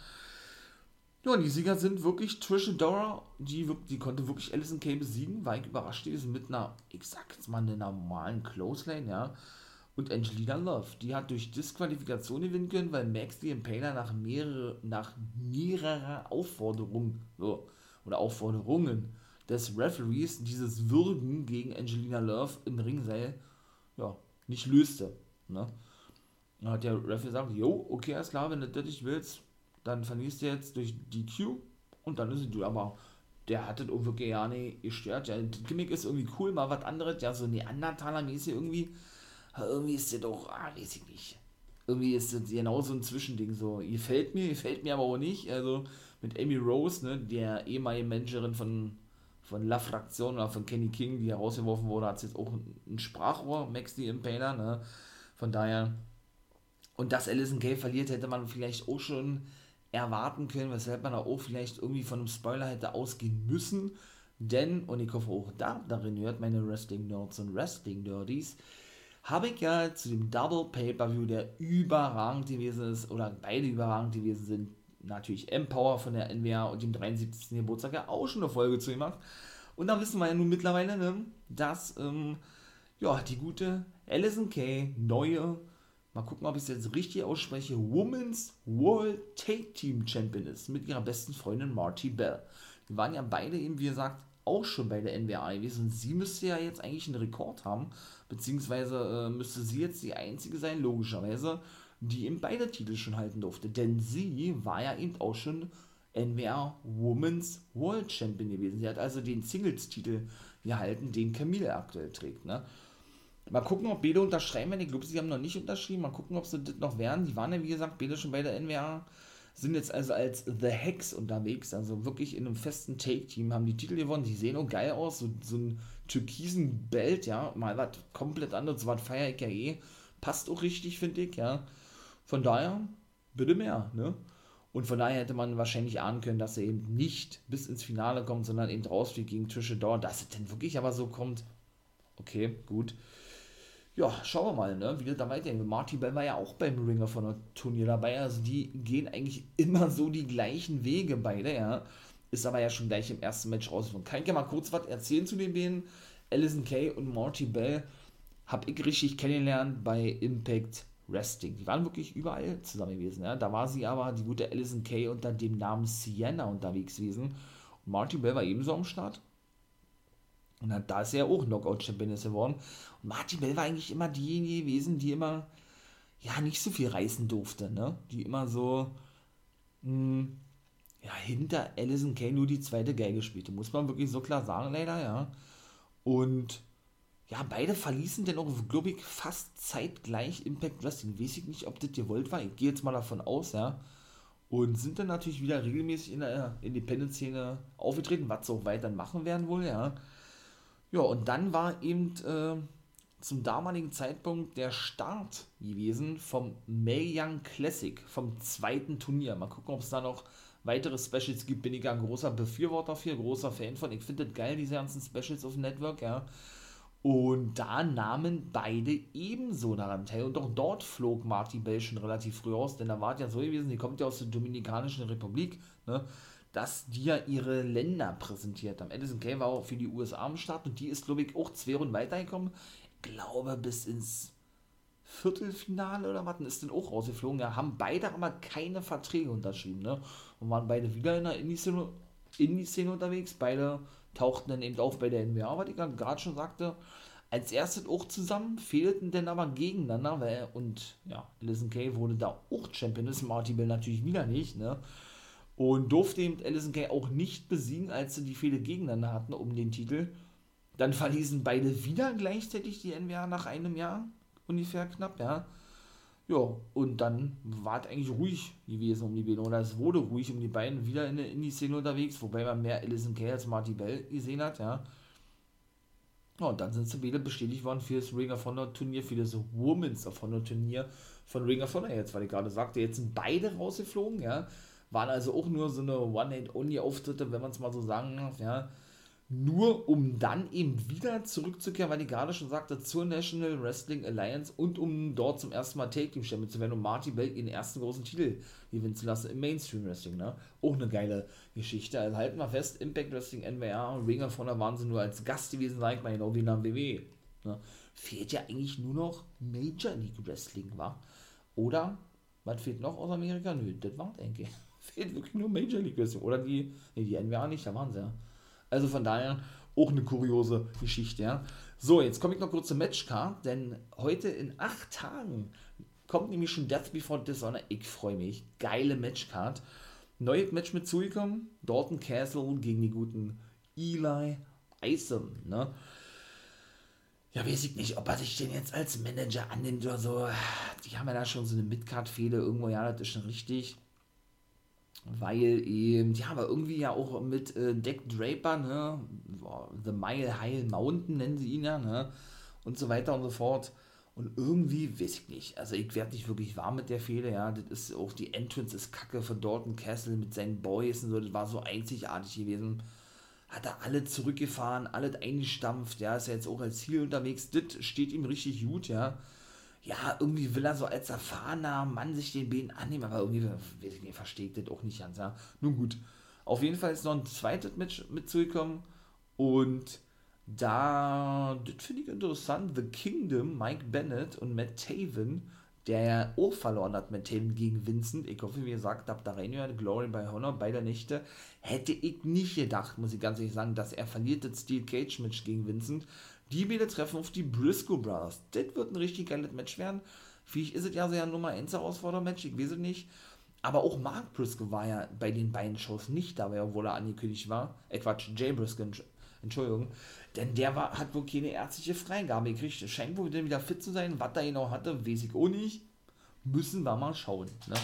Ja, und die Sieger sind wirklich Trish Adora, die, die konnte wirklich Alison Kay besiegen, war ich überrascht gewesen mit einer, ich sag jetzt mal, einer normalen Close Lane, ja und Angelina Love. Die hat durch Disqualifikation gewinnen können, weil Max the Impaler nach, mehrere, nach mehrerer Aufforderung so, oder Aufforderungen des Referees dieses Würgen gegen Angelina Love im Ringseil ja, nicht löste. Ne? Dann hat der Referee gesagt, jo, okay, alles klar, wenn du das nicht willst, dann verlierst du jetzt durch DQ und dann ist es du. Aber der hat das auch wirklich ja nicht gestört. Ja, das Gimmick ist irgendwie cool, mal was anderes, ja, so Neandertaler-mäßig irgendwie irgendwie ist der doch, ah, weiß ich nicht. Irgendwie ist das genau so ein Zwischending. So, gefällt mir, gefällt mir aber auch nicht. Also mit Amy Rose, ne, der ehemalige Managerin von, von La Fraktion oder von Kenny King, die herausgeworfen wurde, hat jetzt auch ein Sprachrohr, Max the Impaler, ne? Von daher. Und dass Alison Kay verliert, hätte man vielleicht auch schon erwarten können, weshalb man auch vielleicht irgendwie von einem Spoiler hätte ausgehen müssen. Denn, und ich hoffe auch da, darin hört meine Wrestling-Nerds und Wrestling-Nerdies, habe ich ja zu dem Double Pay-Per-View, der überragend gewesen ist, oder beide überragend gewesen sind, natürlich Empower von der NWA und dem 73. Geburtstag ja auch schon eine Folge zu gemacht. Und da wissen wir ja nun mittlerweile, ne, dass ähm, ja, die gute Alison Kay, neue, mal gucken, ob ich es jetzt richtig ausspreche, Women's World Take Team Champion ist, mit ihrer besten Freundin Marty Bell. Die waren ja beide eben, wie gesagt, auch schon bei der NWA gewesen. Sie müsste ja jetzt eigentlich einen Rekord haben, beziehungsweise äh, müsste sie jetzt die einzige sein, logischerweise, die eben beide Titel schon halten durfte. Denn sie war ja eben auch schon NWA Women's World Champion gewesen. Sie hat also den Singles-Titel gehalten, den Camille aktuell trägt. Ne? Mal gucken, ob beide unterschreiben werden. Ich glaube, sie haben noch nicht unterschrieben. Mal gucken, ob sie das noch werden. Die waren ja, wie gesagt, beide schon bei der NWA sind jetzt also als The Hex unterwegs, also wirklich in einem festen Take-Team, haben die Titel gewonnen, die sehen auch geil aus, so, so ein türkisen Belt, ja, mal was komplett anderes, was feier ich ja eh, passt auch richtig, finde ich, ja. Von daher, bitte mehr, ne? Und von daher hätte man wahrscheinlich ahnen können, dass er eben nicht bis ins Finale kommt, sondern eben rausfliegt gegen Trisha Dor. Dass es denn wirklich aber so kommt, okay, gut. Ja, schauen wir mal, ne, wie das da weitergeht. Marty Bell war ja auch beim Ringer von der Turnier dabei. Also die gehen eigentlich immer so die gleichen Wege beide, ja. Ist aber ja schon gleich im ersten Match rausgeflogen. Kann ich ja mal kurz was erzählen zu den beiden? Alison Kay und Marty Bell habe ich richtig kennengelernt bei Impact Wrestling. Die waren wirklich überall zusammen gewesen. Ja. Da war sie aber, die gute Alison Kay, unter dem Namen Sienna unterwegs gewesen. Und Marty Bell war ebenso am Start. Und da ist er auch Knockout-Champion geworden. Und Marty Bell war eigentlich immer diejenige gewesen, die immer, ja, nicht so viel reißen durfte, ne? Die immer so, mh, hm, ja, hinter Alison Kay nur die zweite Geige spielte. Muss man wirklich so klar sagen, leider, ja. Und ja, beide verließen dann auch, glaube ich, fast zeitgleich Impact Wrestling. Weiß ich nicht, ob das gewollt war. Ich gehe jetzt mal davon aus, ja. Und sind dann natürlich wieder regelmäßig in der Independent-Szene aufgetreten, was sie auch weiter machen werden wohl, ja. Ja, und dann war eben äh, zum damaligen Zeitpunkt der Start gewesen vom Mae Young Classic, vom zweiten Turnier. Mal gucken, ob es da noch weitere Specials gibt. Bin ich ja ein großer Befürworter für, großer Fan von. Ich finde das geil, diese ganzen Specials auf dem Network, ja. Und da nahmen beide ebenso daran teil. Und auch dort flog Marty Bell schon relativ früh aus, denn da war es ja so gewesen, die kommt ja aus der Dominikanischen Republik, ne, dass die ja ihre Länder präsentiert haben. Edison Kay war auch für die USA am Start und die ist, glaube ich, auch zwei Runden weitergekommen. Ich glaube, bis ins Viertelfinale oder was, ist denn auch rausgeflogen. Ja, haben beide aber keine Verträge unterschrieben, ne? Und waren beide wieder in der Indie-Szene Indie unterwegs. Beide tauchten dann eben auf bei der NBA, was ich gerade schon sagte. Als erstes auch zusammen, fehlten dann aber gegeneinander, weil, und ja, Alison Kay wurde da auch Champion, ist Marty Bell natürlich wieder nicht, ne? Und durfte eben Alison Kay auch nicht besiegen, als sie die Fehde gegeneinander hatten um den Titel. Dann verließen beide wieder gleichzeitig die NWA nach einem Jahr, ungefähr knapp, ja. Ja, und dann war es eigentlich ruhig gewesen um die beiden, oder es wurde ruhig um die beiden, wieder in, in die Szene unterwegs, wobei man mehr Alison Kay als Marty Bell gesehen hat, ja. Ja, und dann sind sie beide bestätigt worden für das Ring of Honor Turnier, für das Women's of Honor Turnier von Ring of Honor jetzt, weil ich gerade sagte, jetzt sind beide rausgeflogen, ja. Waren also auch nur so eine One-Night-Only-Auftritte, wenn man es mal so sagen darf, ja nur um dann eben wieder zurückzukehren, weil ich gerade schon sagte, zur National Wrestling Alliance und um dort zum ersten Mal Take Team Champion zu werden, um Marty Bell ihren ersten großen Titel gewinnen zu lassen im Mainstream Wrestling, ne? Auch eine geile Geschichte. Also halten wir fest, Impact Wrestling, NWR, Ring of Honor waren sie nur als Gast gewesen, sag ich mal, genau wie der WWE. Ne? Fehlt ja eigentlich nur noch Major League Wrestling, wa? Oder, was fehlt noch aus Amerika? Nö, das war denke ich. Fehlt wirklich nur Major League Wrestling. Oder die, nee, die NWA nicht, da waren sie ja. Also von daher auch eine kuriose Geschichte. Ja. So, jetzt komme ich noch kurz zum Matchcard, denn heute in acht Tagen kommt nämlich schon Death Before Dishonor. Ich freue mich. Geile Matchcard. Neues Match mit zugekommen. Dalton Castle gegen die guten Eli Isom. Ne? Ja, weiß ich nicht, ob er sich den jetzt als Manager annimmt oder so. Die haben ja da schon so eine Midcard-Fehde irgendwo. Ja, das ist schon richtig weil eben, ja, aber irgendwie ja auch mit äh, Deck Draper, ne, The Mile High Mountain nennen sie ihn ja, ne, und so weiter und so fort. Und irgendwie, weiß ich nicht, also ich werde nicht wirklich warm mit der Fehde, ja, das ist auch, die Entrance ist kacke von Dalton Castle mit seinen Boys und so, das war so einzigartig gewesen. Hat er alle zurückgefahren, alles eingestampft, ja, ist ja jetzt auch als Ziel unterwegs, das steht ihm richtig gut, ja ja, irgendwie will er so als erfahrener Mann sich den Beinen annehmen, aber irgendwie, weiß ich nicht, versteht das auch nicht ganz, ja. Nun gut. Auf jeden Fall ist noch ein zweites Match mitzugekommen und da, das finde ich interessant, The Kingdom, Mike Bennett und Matt Taven, der ja auch verloren hat mit Taven gegen Vincent. Ich hoffe, wie gesagt, habt da reingehört, Glory by Honor, beide Nächte. Hätte ich nicht gedacht, muss ich ganz ehrlich sagen, dass er verliert das Steel Cage Match gegen Vincent. Die beiden treffen auf die Briscoe Brothers. Das wird ein richtig geiles Match werden. Vielleicht ist es ja so ein Nummer 1 Herausforderer-Match, ich weiß es nicht. Aber auch Mark Briscoe war ja bei den beiden Shows nicht dabei, obwohl er angekündigt war. Äh, Quatsch, Jay Briscoe, Entschuldigung. Denn der war, hat wohl keine ärztliche Freigabe gekriegt. Scheint wohl wieder fit zu sein. Was er genau hatte, weiß ich auch nicht. Müssen wir mal schauen. Ne?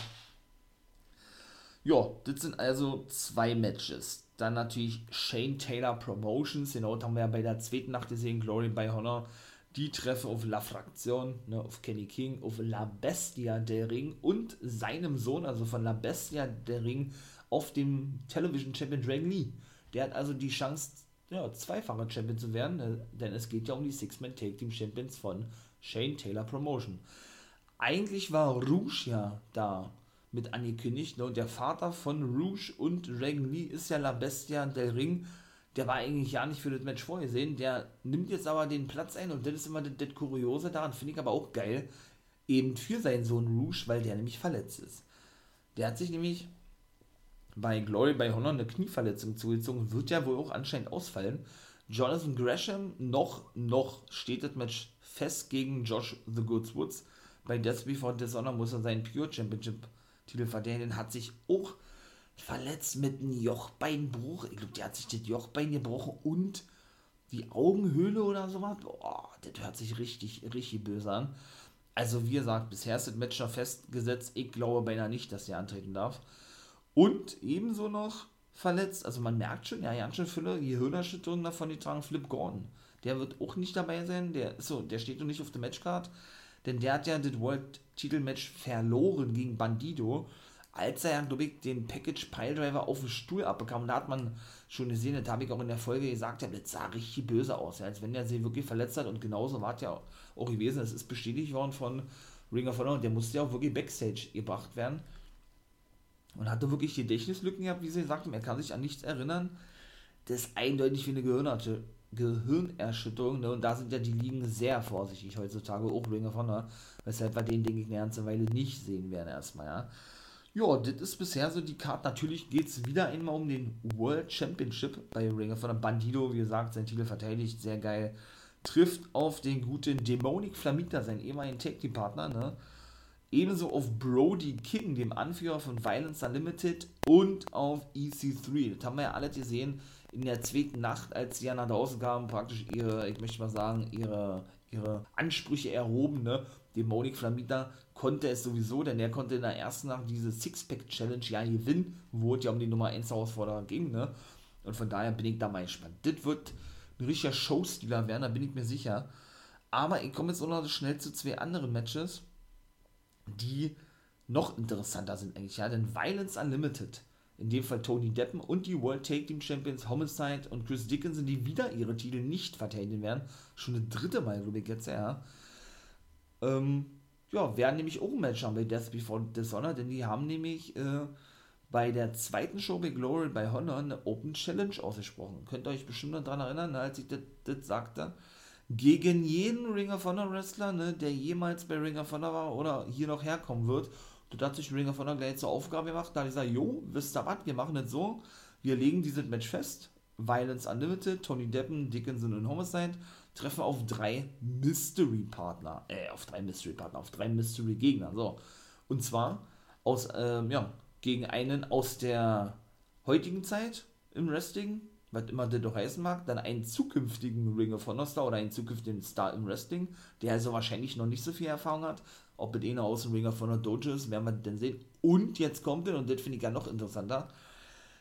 Ja, das sind also zwei Matches. Dann natürlich Shane Taylor Promotions, genau, das haben wir ja bei der zweiten Nacht gesehen, Glory by Honor. Die treffen auf La Fraktion, ne, auf Kenny King, auf La Bestia der Ring und seinem Sohn, also von La Bestia der Ring, auf dem Television Champion Dragon Lee. Der hat also die Chance, ja, zweifacher Champion zu werden, ne, denn es geht ja um die Six-Man Take Team Champions von Shane Taylor Promotion. Eigentlich war Rouge ja da mit angekündigt, ne, und der Vater von Rouge und Dragon Lee ist ja La Bestia del Ring der war eigentlich ja nicht für das Match vorgesehen. Der nimmt jetzt aber den Platz ein und das ist immer das, das Kuriose daran, finde ich aber auch geil, eben für seinen Sohn Rouge, weil der nämlich verletzt ist. Der hat sich nämlich bei Glory bei Honor eine Knieverletzung zugezogen, wird ja wohl auch anscheinend ausfallen. Jonathan Gresham, noch, noch steht das Match fest gegen Josh The Goods Woods. Bei Death Before Dishonor muss er seinen Pure Championship Verteidigen, hat sich auch verletzt mit einem Jochbeinbruch. Ich glaube, der hat sich das Jochbein gebrochen und die Augenhöhle oder sowas. Boah, das hört sich richtig, richtig böse an. Also, wie gesagt, bisher ist das Match noch festgesetzt. Ich glaube beinahe nicht, dass er antreten darf. Und ebenso noch verletzt, also man merkt schon, ja, ganz schön viele Gehirnerschütterungen davon die tragen Flip Gordon. Der wird auch nicht dabei sein, der, so, der steht noch nicht auf der Matchcard, denn der hat ja das World-Titel-Match verloren gegen Bandido als er, glaube ich, den Package Piledriver auf den Stuhl abbekam. Und da hat man schon gesehen, das habe ich auch in der Folge gesagt, ja, das sah richtig böse aus, ja, als wenn er sich wirklich verletzt hat. Und genauso war es ja auch gewesen. Es ist bestätigt worden von Ring of Honor und der musste ja auch wirklich Backstage gebracht werden. Und hatte wirklich Gedächtnislücken gehabt, wie sie gesagt haben. Er kann sich an nichts erinnern. Das ist eindeutig wie eine Gehirnerte. Gehirnerschütterung, ne? und da sind ja die Ligen sehr vorsichtig heutzutage, auch Ring of Honor, weshalb wir den, denke ich, eine ganze Weile nicht sehen werden erstmal, ja. Ja, das ist bisher so die Karte. Natürlich geht es wieder einmal um den World Championship bei Ring of Honor. Bandido, wie gesagt, sein Titel verteidigt, sehr geil. Trifft auf den guten Demonic Flamita, seinen ehemaligen Tag Team Partner, ne? Ebenso auf Brody King, dem Anführer von Violence Unlimited und auf EC3. Das haben wir ja alle gesehen in der zweiten Nacht, als sie ja nach draußen kamen, praktisch ihre, ich möchte mal sagen, ihre, ihre Ansprüche erhoben, ne? Demonic Flamita konnte es sowieso, denn er konnte in der ersten Nacht diese Sixpack-Challenge ja gewinnen, wo es ja um die Nummer 1 Herausforderer ging, ne? Und von daher bin ich da mal gespannt. Das wird ein richtiger Showstealer werden, da bin ich mir sicher. Aber ich komme jetzt auch noch schnell zu zwei anderen Matches, die noch interessanter sind eigentlich, ja, denn Violence Unlimited, in dem Fall Tony Deppen und die World Take Team Champions Homicide und Chris Dickinson, die wieder ihre Titel nicht verteidigen werden, schon eine dritte Mal, glaube ich jetzt, ja, ähm, ja, werden nämlich auch ein Match haben bei Death Before Dishonor, denn die haben nämlich äh, bei der zweiten Show bei Glory bei Honor eine Open Challenge ausgesprochen. Könnt ihr euch bestimmt noch daran erinnern, ne, als ich das sagte. Gegen jeden Ring of Honor Wrestler, ne, der jemals bei Ring of Honor war oder hier noch herkommen wird. Das hat sich Ring of Honor gleich zur Aufgabe gemacht. Da hat gesagt, jo, wisst ihr was, wir machen das so. Wir legen dieses Match fest. Violence Unlimited, Tony Deppen, Dickinson und Homicide treffen auf drei Mystery-Partner, äh, auf drei Mystery-Partner, auf drei Mystery-Gegner, so. Und zwar aus, ähm, ja, gegen einen aus der heutigen Zeit im Wrestling, was immer der doch heißen mag, dann einen zukünftigen Ring of Honor Star oder einen zukünftigen Star im Wrestling, der also wahrscheinlich noch nicht so viel Erfahrung hat. Ob mit einer aus dem Ring of Honor Dojo ist, werden wir dann sehen. Und jetzt kommt er, und das finde ich ja noch interessanter,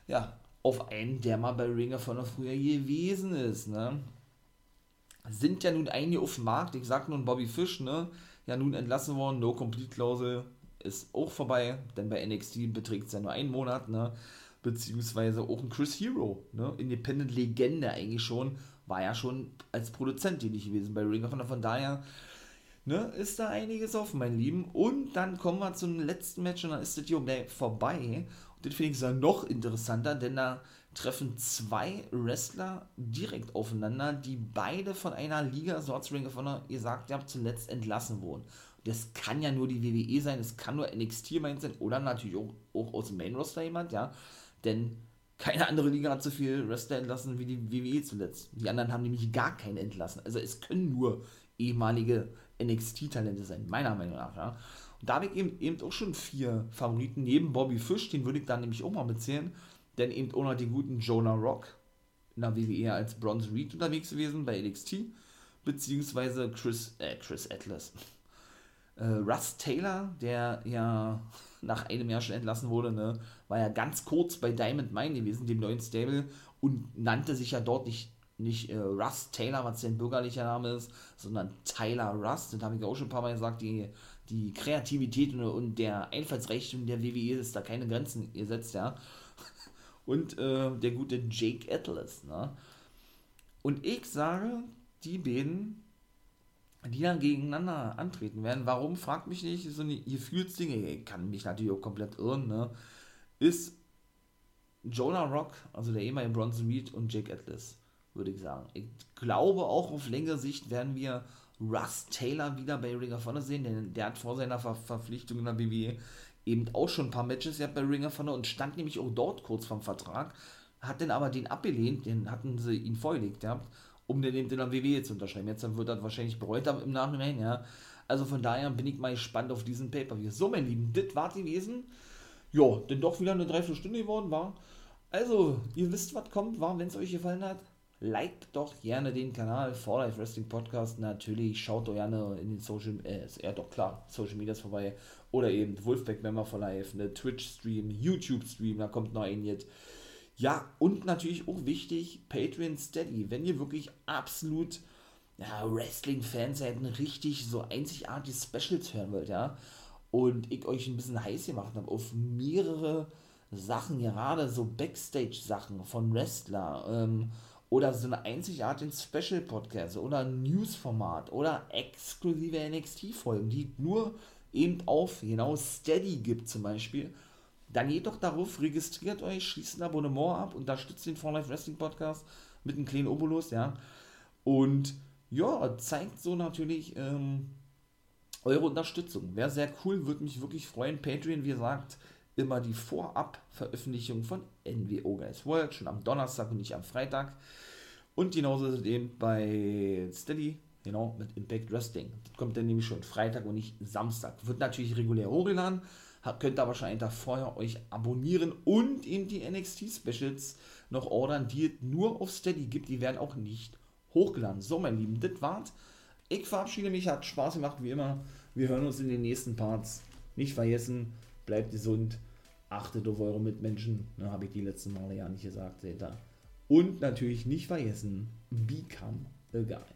ja, auf einen, der mal bei Ring of Honor früher gewesen ist, ne? sind ja nun einige auf dem Markt. Ich sag nun Bobby Fish, ne? Ja, nun entlassen worden. No Complete Klausel ist auch vorbei, denn bei NXT beträgt es ja nur einen Monat, ne? Beziehungsweise auch ein Chris Hero, ne? Independent Legende eigentlich schon. War ja schon als Produzent tätig gewesen bei Ring of Honor. Von daher, ne? Ist da einiges offen, mein Lieben. Und dann kommen wir zum letzten Match und dann ist das hier vorbei. Und das finde ich dann noch interessanter, denn da treffen zwei Wrestler direkt aufeinander, die beide von einer Liga, so hat Ring of Honor gesagt, ja, zuletzt entlassen wurden. Das kann ja nur die WWE sein, es kann nur NXT sein oder natürlich auch, auch aus dem Main Roster jemand, ja. Denn keine andere Liga hat so viel Wrestler entlassen wie die WWE zuletzt. Die anderen haben nämlich gar keinen entlassen. Also es können nur ehemalige NXT-Talente sein, meiner Meinung nach, ja. Und da habe ich eben, eben auch schon vier Favoriten, neben Bobby Fish, den würde ich dann nämlich auch mal bezählen denn eben auch noch den guten Jonah Rock in der WWE als Bronze Reed unterwegs gewesen bei NXT, beziehungsweise Chris, äh, Chris Atlas. Äh, Russ Taylor, der ja nach einem Jahr schon entlassen wurde, ne, war ja ganz kurz bei Diamond Mine gewesen, dem neuen Stable, und nannte sich ja dort nicht nicht äh, Russ Taylor, was sein bürgerlicher Name ist, sondern Tyler Russ. Das habe ich auch schon ein paar Mal gesagt. Die, die Kreativität und, und der Einfallsreichtum der WWE ist da keine Grenzen gesetzt, ja. Und äh, der gute Jake Atlas, ne? Und ich sage, die beiden, die dann gegeneinander antreten werden, warum, fragt mich nicht, so eine Gefühlsdinge, ich kann mich natürlich auch komplett irren, ne? Ist Jonah Rock, also der ehemalige Bronson Reed und Jake Atlas würde ich sagen. Ich glaube auch auf längere Sicht werden wir Russ Taylor wieder bei Ring of Honor sehen, denn der hat vor seiner Ver Verpflichtung in der WWE eben auch schon ein paar Matches gehabt bei Ring of Honor und stand nämlich auch dort kurz vorm Vertrag, hat dann aber den abgelehnt, den hatten sie ihn vorgelegt gehabt, um den eben der WWE zu unterschreiben. Jetzt wird er wahrscheinlich bereut im Nachhinein, ja. Also von daher bin ich mal gespannt auf diesen Pay-Per-View. So, mein Lieben, das war gewesen. Ja, denn doch wieder eine Dreiviertelstunde geworden war. Also, ihr wisst, was kommt, war, wenn es euch gefallen hat liked doch gerne den Kanal For Life Wrestling Podcast. Natürlich schaut doch gerne in den Social, äh, ja doch klar, Social Medias vorbei. Oder eben Wolfpack Member for Life, eine Twitch-Stream, YouTube-Stream, da kommt noch ein jetzt. Ja, und natürlich auch wichtig, Patreon Steady. Wenn ihr wirklich absolut ja, Wrestling-Fans seid, richtig so einzigartige Specials hören wollt, ja, und ich euch ein bisschen heiß gemacht habe auf mehrere Sachen, gerade so Backstage-Sachen von Wrestler, ähm, oder so eine einzigartige Special-Podcast oder News-Format oder exklusive NXT-Folgen, die nur eben auf genau Steady gibt zum Beispiel, dann geht doch darauf, registriert euch, schließt ein Abonnement ab, unterstützt den For Life Wrestling Podcast mit einem kleinen Obolus, ja, und ja, zeigt so natürlich ähm, eure Unterstützung. Wäre sehr cool, würde mich wirklich freuen. Patreon, wie gesagt, immer die Vorab-Veröffentlichung von NWO Guys World, schon am Donnerstag und nicht am Freitag. Und genauso ist es eben bei Steady, genau, mit Impact Wrestling. Das kommt dann nämlich schon Freitag und nicht Samstag. Wird natürlich regulär hochgeladen, könnt ihr wahrscheinlich da vorher euch abonnieren und eben die NXT-Specials noch ordern, die es nur auf Steady gibt. Die werden auch nicht hochgeladen. So, mein Lieben, das war's. Ich verabschiede mich, hat Spaß gemacht, wie immer. Wir hören uns in den nächsten Parts. Nicht vergessen, bleibt gesund achtet auf eure Mitmenschen. Ne, Habe ich die letzten Male ja nicht gesagt, seht ihr. Und natürlich nicht vergessen, become a guy.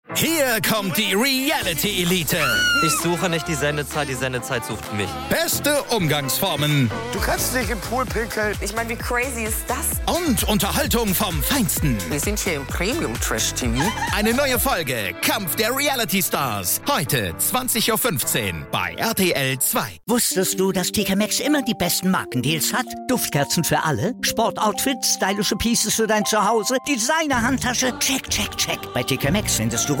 Hier kommt die Reality Elite. Ich suche nicht die Sendezeit, die Sendezeit sucht mich. Beste Umgangsformen. Du kannst nicht im Pool pinkeln. Ich meine, wie crazy ist das? Und Unterhaltung vom Feinsten. Wir sind hier im Premium Trash TV. Eine neue Folge Kampf der Reality Stars. Heute 20.15 Uhr bei RTL 2. Wusstest du, dass TK Maxx immer die besten Markendeals hat? Duftkerzen für alle, Sportoutfits, stylische Pieces für dein Zuhause, Designer-Handtasche, check, check, check. Bei TK Maxx findest du